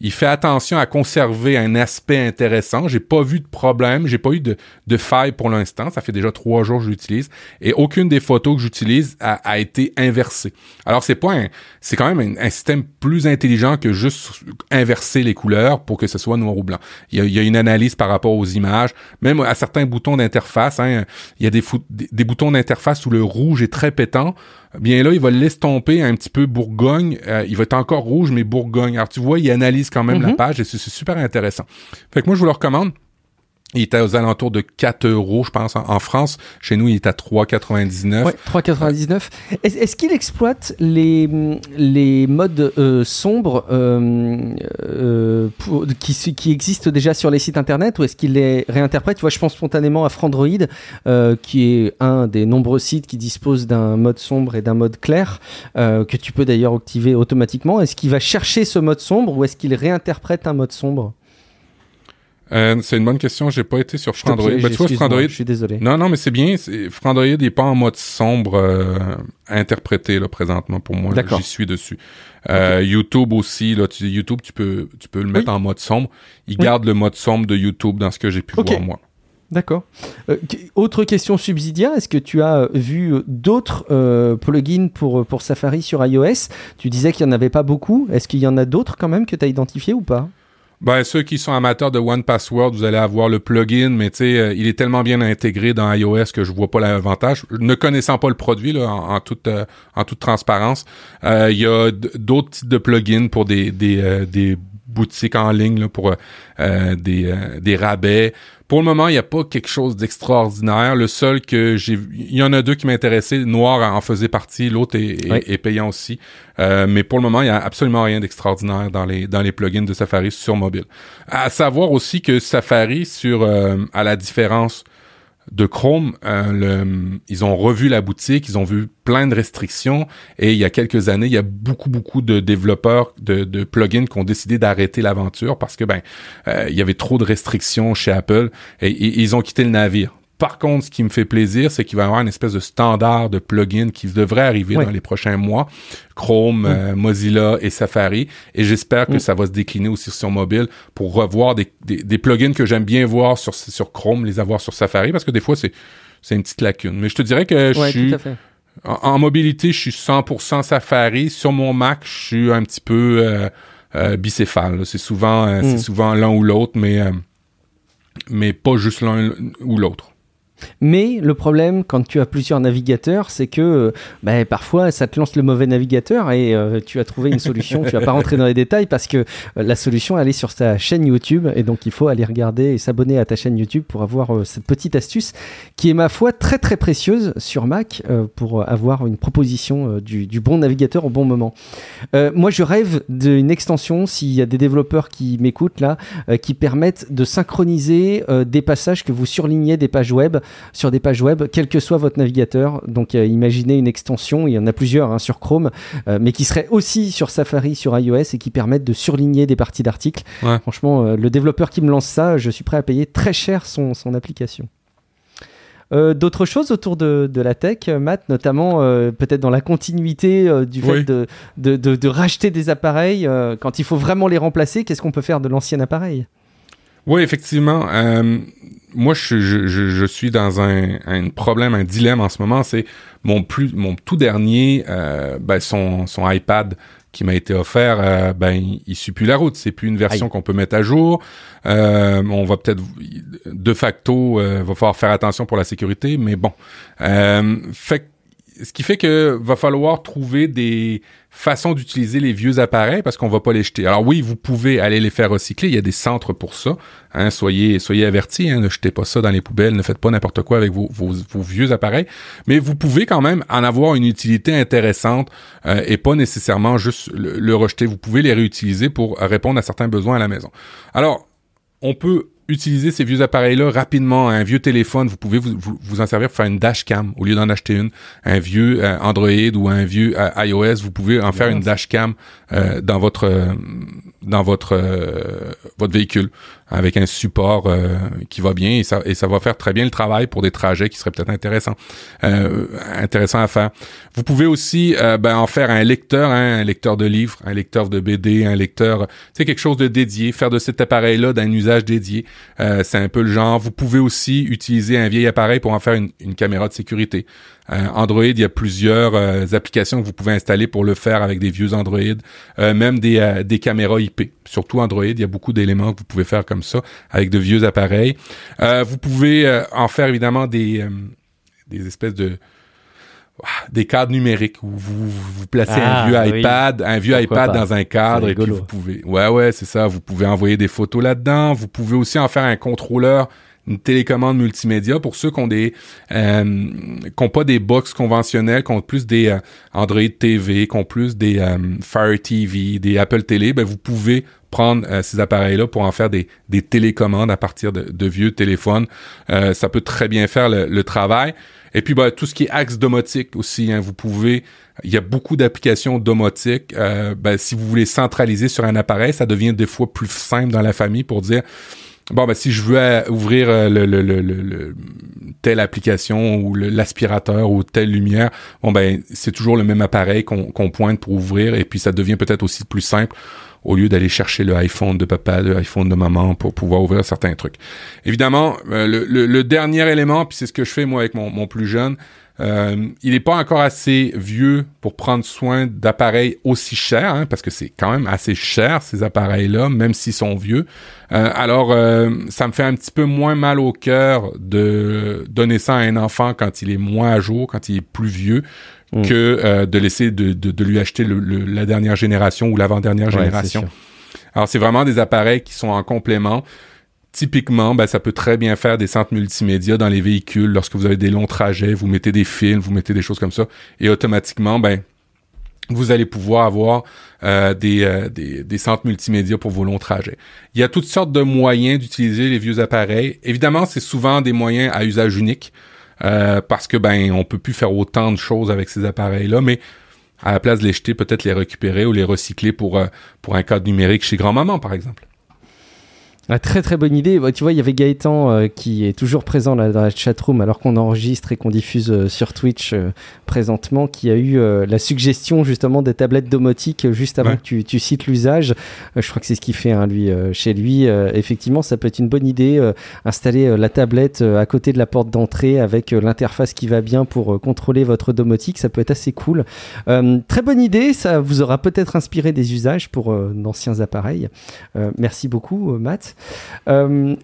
Il fait attention à conserver un aspect intéressant. J'ai pas vu de problème, j'ai pas eu de, faille pour l'instant. Ça fait déjà trois jours que je l'utilise et aucune des photos que j'utilise a, été inversée. Alors c'est pas un, c'est quand même un, système plus intelligent que juste inverser les couleurs pour que ce soit noir ou blanc. Il y a, une analyse par rapport aux images, même à certains boutons d'interface. Hein, il y a des boutons d'interface où le rouge est très pétant bien là, il va l'estomper un petit peu Bourgogne. Euh, il va être encore rouge, mais Bourgogne. Alors, tu vois, il analyse quand même la mhm. page et c'est super intéressant. Fait que moi, je vous le recommande. Il était aux alentours de 4 euros, je pense, en, France. Chez nous, il est à 3,99. Ouais, 3,99. Est-ce qu'il exploite les, les modes euh, sombres euh, euh, qui, qui existent déjà sur les sites internet ou est-ce qu'il les réinterprète? Tu vois, je pense spontanément à Frandroid, qui est un des nombreux sites qui dispose d'un mode sombre et d'un mode clair, que tu peux d'ailleurs activer automatiquement. Est-ce qu'il va chercher ce mode sombre ou est-ce qu'il réinterprète un mode sombre? Euh, c'est une bonne question. J'ai pas été sur Frandroid. Ben, tu vois, Frandroid. Je suis désolé. Non, non, mais c'est bien. Frandroid n'est pas en mode sombre euh, interprété là présentement pour moi. J'y suis dessus. Euh, YouTube aussi. Là, tu, YouTube, tu peux, tu peux le mettre en mode sombre. Il garde le mode sombre de YouTube dans ce que j'ai pu voir moi. D'accord. Euh, autre question subsidiaire, est-ce que tu as vu d'autres plugins pour, pour Safari sur iOS? Tu disais qu'il n'y en avait pas beaucoup. Est-ce qu'il y en a d'autres quand même que tu as identifié ou pas? Ben, ceux qui sont amateurs de One Password, vous allez avoir le plugin, mais tu sais, euh, il est tellement bien intégré dans iOS que je vois pas l'avantage. Ne connaissant pas le produit là, en, toute euh, en toute transparence, euh, il y a d'autres types de plugins pour des des, des boutiques en ligne là, pour des des rabais pour le moment, il n'y a pas quelque chose d'extraordinaire. Le seul que j'ai, il y en a deux qui m'intéressaient. Noir en faisait partie, l'autre est, payant aussi. Euh, mais pour le moment, il n'y a absolument rien d'extraordinaire dans les dans les plugins de Safari sur mobile. À savoir aussi que Safari, sur euh, à la différence de Chrome, euh, ils ont revu la boutique, ils ont vu plein de restrictions et il y a quelques années, il y a beaucoup beaucoup de développeurs de, plugins qui ont décidé d'arrêter l'aventure parce que ben euh, il y avait trop de restrictions chez Apple et ils ont quitté le navire. Par contre, ce qui me fait plaisir, c'est qu'il va y avoir une espèce de standard de plugin qui devrait arriver dans les prochains mois. Chrome, euh, Mozilla et Safari. Et j'espère que ça va se décliner aussi sur mobile pour revoir des, des, plugins que j'aime bien voir sur, sur Chrome, les avoir sur Safari, parce que des fois, c'est, c'est une petite lacune. Mais je te dirais que je suis... En, mobilité, je suis 100% Safari. Sur mon Mac, je suis un petit peu euh, euh, bicéphale. C'est souvent, c'est mm. souvent l'un ou l'autre, mais mais pas juste l'un ou l'autre. Mais le problème, quand tu as plusieurs navigateurs, c'est que euh, bah, parfois ça te lance le mauvais navigateur et euh, tu as trouvé une solution. tu vas pas rentrer dans les détails parce que euh, la solution elle est sur ta chaîne YouTube et donc il faut aller regarder et s'abonner à ta chaîne YouTube pour avoir cette petite astuce qui est ma foi très très précieuse sur Mac pour avoir une proposition du, bon navigateur au bon moment. moi je rêve d'une extension s'il y a des développeurs qui m'écoutent là qui permettent de synchroniser des passages que vous surlignez des pages web sur des pages web, quel que soit votre navigateur. Donc euh, imaginez une extension, il y en a plusieurs hein, sur Chrome, euh, mais qui serait aussi sur Safari, sur iOS et qui permettent de surligner des parties d'articles. Franchement, euh, le développeur qui me lance ça, je suis prêt à payer très cher son, application. D'autres choses autour de, la tech, Matt, notamment peut-être dans la continuité du fait de, de, racheter des appareils quand il faut vraiment les remplacer, qu'est-ce qu'on peut faire de l'ancien appareil? Oui, effectivement moi, je, je, je, suis dans un, un, problème, un dilemme en ce moment. C'est mon plus, mon tout dernier, euh, ben son, son iPad qui m'a été offert, euh, ben il, suit plus la route. C'est plus une version qu'on peut mettre à jour. Euh, on va peut-être de facto, euh, va falloir faire attention pour la sécurité, mais bon. Euh, fait ce qui fait que va falloir trouver des façons d'utiliser les vieux appareils parce qu'on va pas les jeter. Alors oui, vous pouvez aller les faire recycler. Il y a des centres pour ça. Hein, soyez, soyez avertis. Hein, ne jetez pas ça dans les poubelles. Ne faites pas n'importe quoi avec vos, vieux appareils. Mais vous pouvez quand même en avoir une utilité intéressante euh, et pas nécessairement juste le rejeter. Vous pouvez les réutiliser pour répondre à certains besoins à la maison. Alors, on peut utiliser ces vieux appareils-là rapidement. Un vieux téléphone, vous pouvez vous, vous, en servir pour faire une dashcam au lieu d'en acheter une. Un vieux euh, Android ou un vieux euh, iOS, vous pouvez en faire une dashcam euh, dans votre dans votre euh, votre véhicule avec un support euh, qui va bien et ça et ça va faire très bien le travail pour des trajets qui seraient peut-être intéressants euh, à faire. Vous pouvez aussi ben, en faire un lecteur, hein, un lecteur de livres, un lecteur de BD, un lecteur, c'est quelque chose de dédié, faire de cet appareil-là d'un usage dédié. c'est un peu le genre. Vous pouvez aussi utiliser un vieil appareil pour en faire une, une caméra de sécurité. Euh, Android, il y a plusieurs euh, applications que vous pouvez installer pour le faire avec des vieux Android, euh, même des, des caméras IP. Surtout Android, il y a beaucoup d'éléments que vous pouvez faire comme ça avec de vieux appareils. vous pouvez en faire évidemment des, des espèces de des cadres numériques où vous vous placez un ah, vieux iPad, un vieux iPad dans un cadre et puis vous pouvez ouais ouais, c'est ça, vous pouvez envoyer des photos là-dedans, vous pouvez aussi en faire un contrôleur une télécommande multimédia pour ceux qui ont des euh, qui ont pas des box conventionnelles, qui ont plus des euh, Android TV, qui ont plus des euh, Fire TV, des Apple Télé, ben vous pouvez prendre euh, ces appareils-là pour en faire des, des télécommandes à partir de, vieux téléphones. ça peut très bien faire le, travail. Et puis ben, tout ce qui est axe domotique aussi, hein, vous pouvez, il y a beaucoup d'applications domotiques. ben, si vous voulez centraliser sur un appareil, ça devient des fois plus simple dans la famille pour dire bon, ben, si je veux euh, ouvrir euh, le, le, le, telle application ou l'aspirateur ou telle lumière, bon, ben, c'est toujours le même appareil qu'on pointe pour ouvrir et puis ça devient peut-être aussi plus simple au lieu d'aller chercher le iPhone de papa, le iPhone de maman pour pouvoir ouvrir certains trucs. Évidemment, euh, le, dernier élément, puis c'est ce que je fais moi avec mon, mon plus jeune, euh, il n'est pas encore assez vieux pour prendre soin d'appareils aussi chers, hein, parce que c'est quand même assez cher ces appareils-là, même s'ils sont vieux. Euh, alors, euh, ça me fait un petit peu moins mal au cœur de donner ça à un enfant quand il est moins à jour, quand il est plus vieux, mm. que de laisser de, lui acheter la dernière génération ou l'avant-dernière génération. Alors, c'est vraiment des appareils qui sont en complément. Typiquement, ben, ça peut très bien faire des centres multimédia dans les véhicules. Lorsque vous avez des longs trajets, vous mettez des films, vous mettez des choses comme ça, et automatiquement, ben, vous allez pouvoir avoir euh, euh, des, des, centres multimédia pour vos longs trajets. Il y a toutes sortes de moyens d'utiliser les vieux appareils. Évidemment, c'est souvent des moyens à usage unique euh, parce que ben on peut plus faire autant de choses avec ces appareils-là, mais à la place de les jeter, peut-être les récupérer ou les recycler pour pour un cadre numérique chez grand-maman, par exemple. Ah, très très bonne idée. tu vois, il y avait Gaëtan euh, qui est toujours présent là, dans la chatroom alors qu'on enregistre et qu'on diffuse euh, sur Twitch euh, présentement, qui a eu la suggestion justement des tablettes domotiques juste avant que tu, tu cites l'usage. je crois que c'est ce qu'il fait hein, lui chez lui. effectivement, ça peut être une bonne idée. installer la tablette à côté de la porte d'entrée avec l'interface qui va bien pour contrôler votre domotique, ça peut être assez cool. très bonne idée. Ça vous aura peut-être inspiré des usages pour d'anciens appareils. merci beaucoup, Matt. Euh,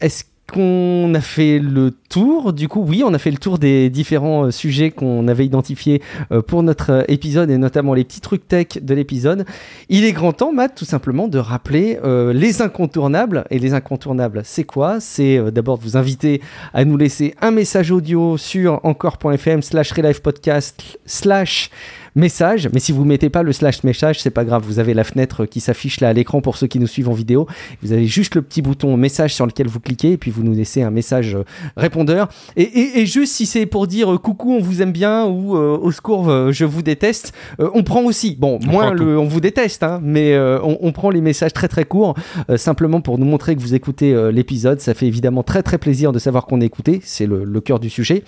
est-ce qu'on a fait le tour Du coup, oui, on a fait le tour des différents euh, sujets qu'on avait identifiés euh, pour notre épisode et notamment les petits trucs tech de l'épisode. Il est grand temps, Matt, tout simplement, de rappeler les incontournables. Et les incontournables, c'est quoi? C'est d'abord de vous inviter à nous laisser un message audio sur encore.fm slash podcast slash message. Mais si vous mettez pas le slash message, c'est pas grave. Vous avez la fenêtre qui s'affiche là à l'écran pour ceux qui nous suivent en vidéo. Vous avez juste le petit bouton message sur lequel vous cliquez et puis vous nous laissez un message euh, répondeur. Et, juste si c'est pour dire euh, coucou, on vous aime bien ou euh, au secours, je vous déteste, on prend aussi. Bon, moins le on vous déteste, hein, mais on, prend les messages très très courts simplement pour nous montrer que vous écoutez l'épisode. Ça fait évidemment très très plaisir de savoir qu'on est écouté. C'est le, le cœur du sujet.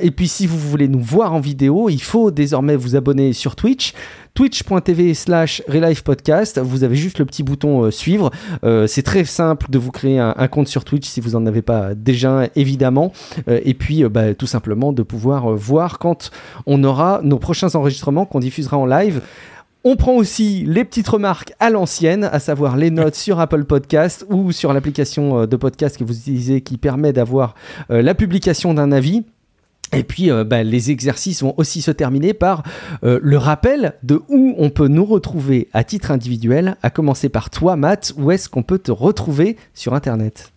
et puis si vous voulez nous voir en vidéo, il faut désormais vous abonner abonner sur Twitch twitch.tv slash podcast. Vous avez juste le petit bouton euh, suivre. Euh, c'est très simple de vous créer un, compte sur Twitch si vous n'en avez pas déjà, évidemment. Euh, et puis, bah, tout simplement, de pouvoir voir quand on aura nos prochains enregistrements qu'on diffusera en live. On prend aussi les petites remarques à l'ancienne, à savoir les notes sur Apple Podcast ou sur l'application de podcast que vous utilisez qui permet d'avoir la publication d'un avis. Et puis, euh, bah, les exercices vont aussi se terminer par euh, le rappel de où on peut nous retrouver à titre individuel, à commencer par toi, Matt, où est-ce qu'on peut te retrouver sur Internet?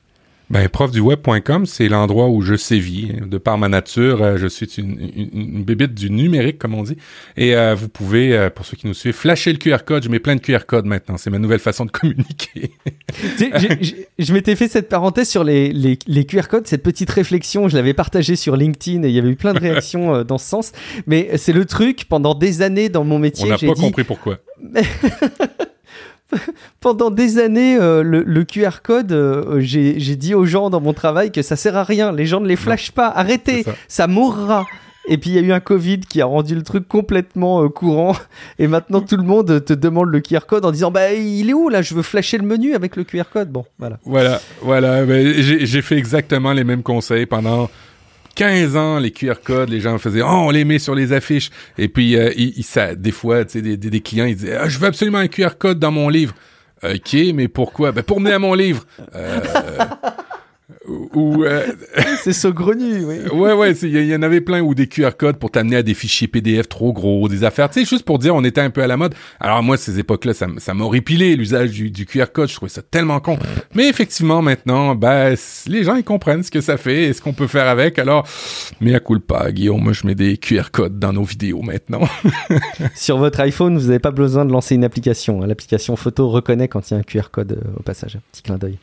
Ben, profduweb.com, c'est l'endroit où je sévis. De par ma nature, euh, je suis une, une, bébite du numérique, comme on dit. Et euh, vous pouvez, euh, pour ceux qui nous suivent, flasher le QR code. Je mets plein de QR codes maintenant. C'est ma nouvelle façon de communiquer. je m'étais fait cette parenthèse sur les, les, les, QR codes, cette petite réflexion. Je l'avais partagée sur LinkedIn et il y avait eu plein de réactions dans ce sens. Mais c'est le truc, pendant des années dans mon métier, On n'a pas compris pourquoi. pendant des années, euh, le, le QR code, euh, j'ai j'ai dit aux gens dans mon travail que ça sert à rien. Les gens ne les flashent pas. Arrêtez, ça. ça. mourra. Et puis il y a eu un Covid qui a rendu le truc complètement euh, courant. Et maintenant tout le monde te demande le QR code en disant Bah il est où là? Je veux flasher le menu avec le QR code. Bon, voilà. Voilà, voilà. Ben, j'ai j'ai fait exactement les mêmes conseils pendant 15 ans. Les QR codes, les gens faisaient, oh, on les met sur les affiches. Et puis, euh, ils- ils- ça, des fois, tu sais, des, des, des clients, ils disaient, ah, je veux absolument un QR code dans mon livre. Ok, mais pourquoi? Ben, pour mener à mon livre. Euh, ou, euh, C'est saugrenu, oui. ouais, ouais, il y, y en avait plein ou des QR codes pour t'amener à des fichiers PDF trop gros, des affaires, tu sais, juste pour dire on était un peu à la mode. Alors moi, ces époques-là, ça, ça m'a horripilé l'usage du, du QR code. Je trouvais ça tellement con. Mais effectivement, maintenant, ben, les gens ils comprennent ce que ça fait et ce qu'on peut faire avec. Alors, mais à coup pas, Guillaume, moi je mets des QR codes dans nos vidéos maintenant. Sur votre iPhone, vous n'avez pas besoin de lancer une application. hein. L'application photo reconnaît quand il y a un QR code euh, au passage. Petit clin d'œil.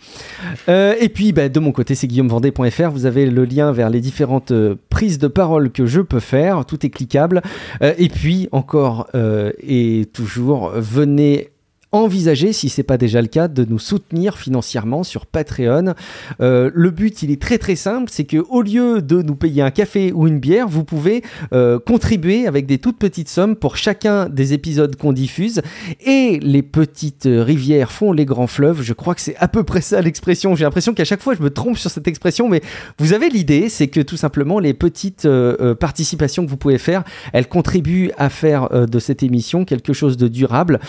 Euh, et puis, bah, de mon côté, c'est guillaumevendée.fr. Vous avez le lien vers les différentes euh, prises de parole que je peux faire. Tout est cliquable. Euh, et puis, encore euh, et toujours, venez envisager, si c'est pas déjà le cas, de nous soutenir financièrement sur Patreon. Euh, le but, il est très très simple, c'est que au lieu de nous payer un café ou une bière, vous pouvez euh, contribuer avec des toutes petites sommes pour chacun des épisodes qu'on diffuse. Et les petites rivières font les grands fleuves. Je crois que c'est à peu près ça l'expression. J'ai l'impression qu'à chaque fois, je me trompe sur cette expression, mais vous avez l'idée, c'est que tout simplement, les petites euh, participations que vous pouvez faire, elles contribuent à faire de cette émission quelque chose de durable.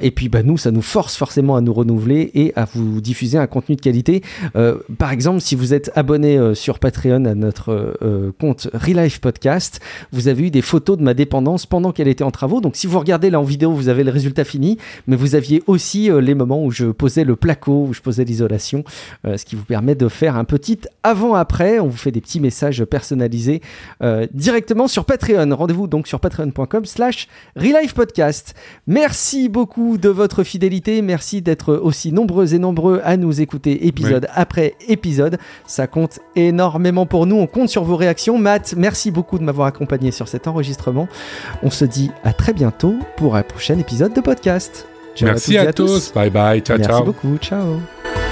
Et puis, bah, nous, ça nous force forcément à nous renouveler et à vous diffuser un contenu de qualité. Euh, par exemple, si vous êtes abonné euh, sur Patreon à notre euh, compte Relife Podcast, vous avez eu des photos de ma dépendance pendant qu'elle était en travaux. Donc, si vous regardez là en vidéo, vous avez le résultat fini, mais vous aviez aussi les moments où je posais le placo, où je posais l'isolation, ce qui vous permet de faire un petit avant-après. On vous fait des petits messages personnalisés directement sur Patreon. Rendez-vous donc sur patreon.com slash Relife Podcast. Merci beaucoup de votre fidélité. Merci d'être aussi nombreux et nombreux à nous écouter épisode après épisode. Ça compte énormément pour nous. On compte sur vos réactions. Matt, merci beaucoup de m'avoir accompagné sur cet enregistrement. On se dit à très bientôt pour un prochain épisode de podcast. Ciao Merci à, tous. Bye bye. Ciao, Merci ciao. beaucoup. Ciao.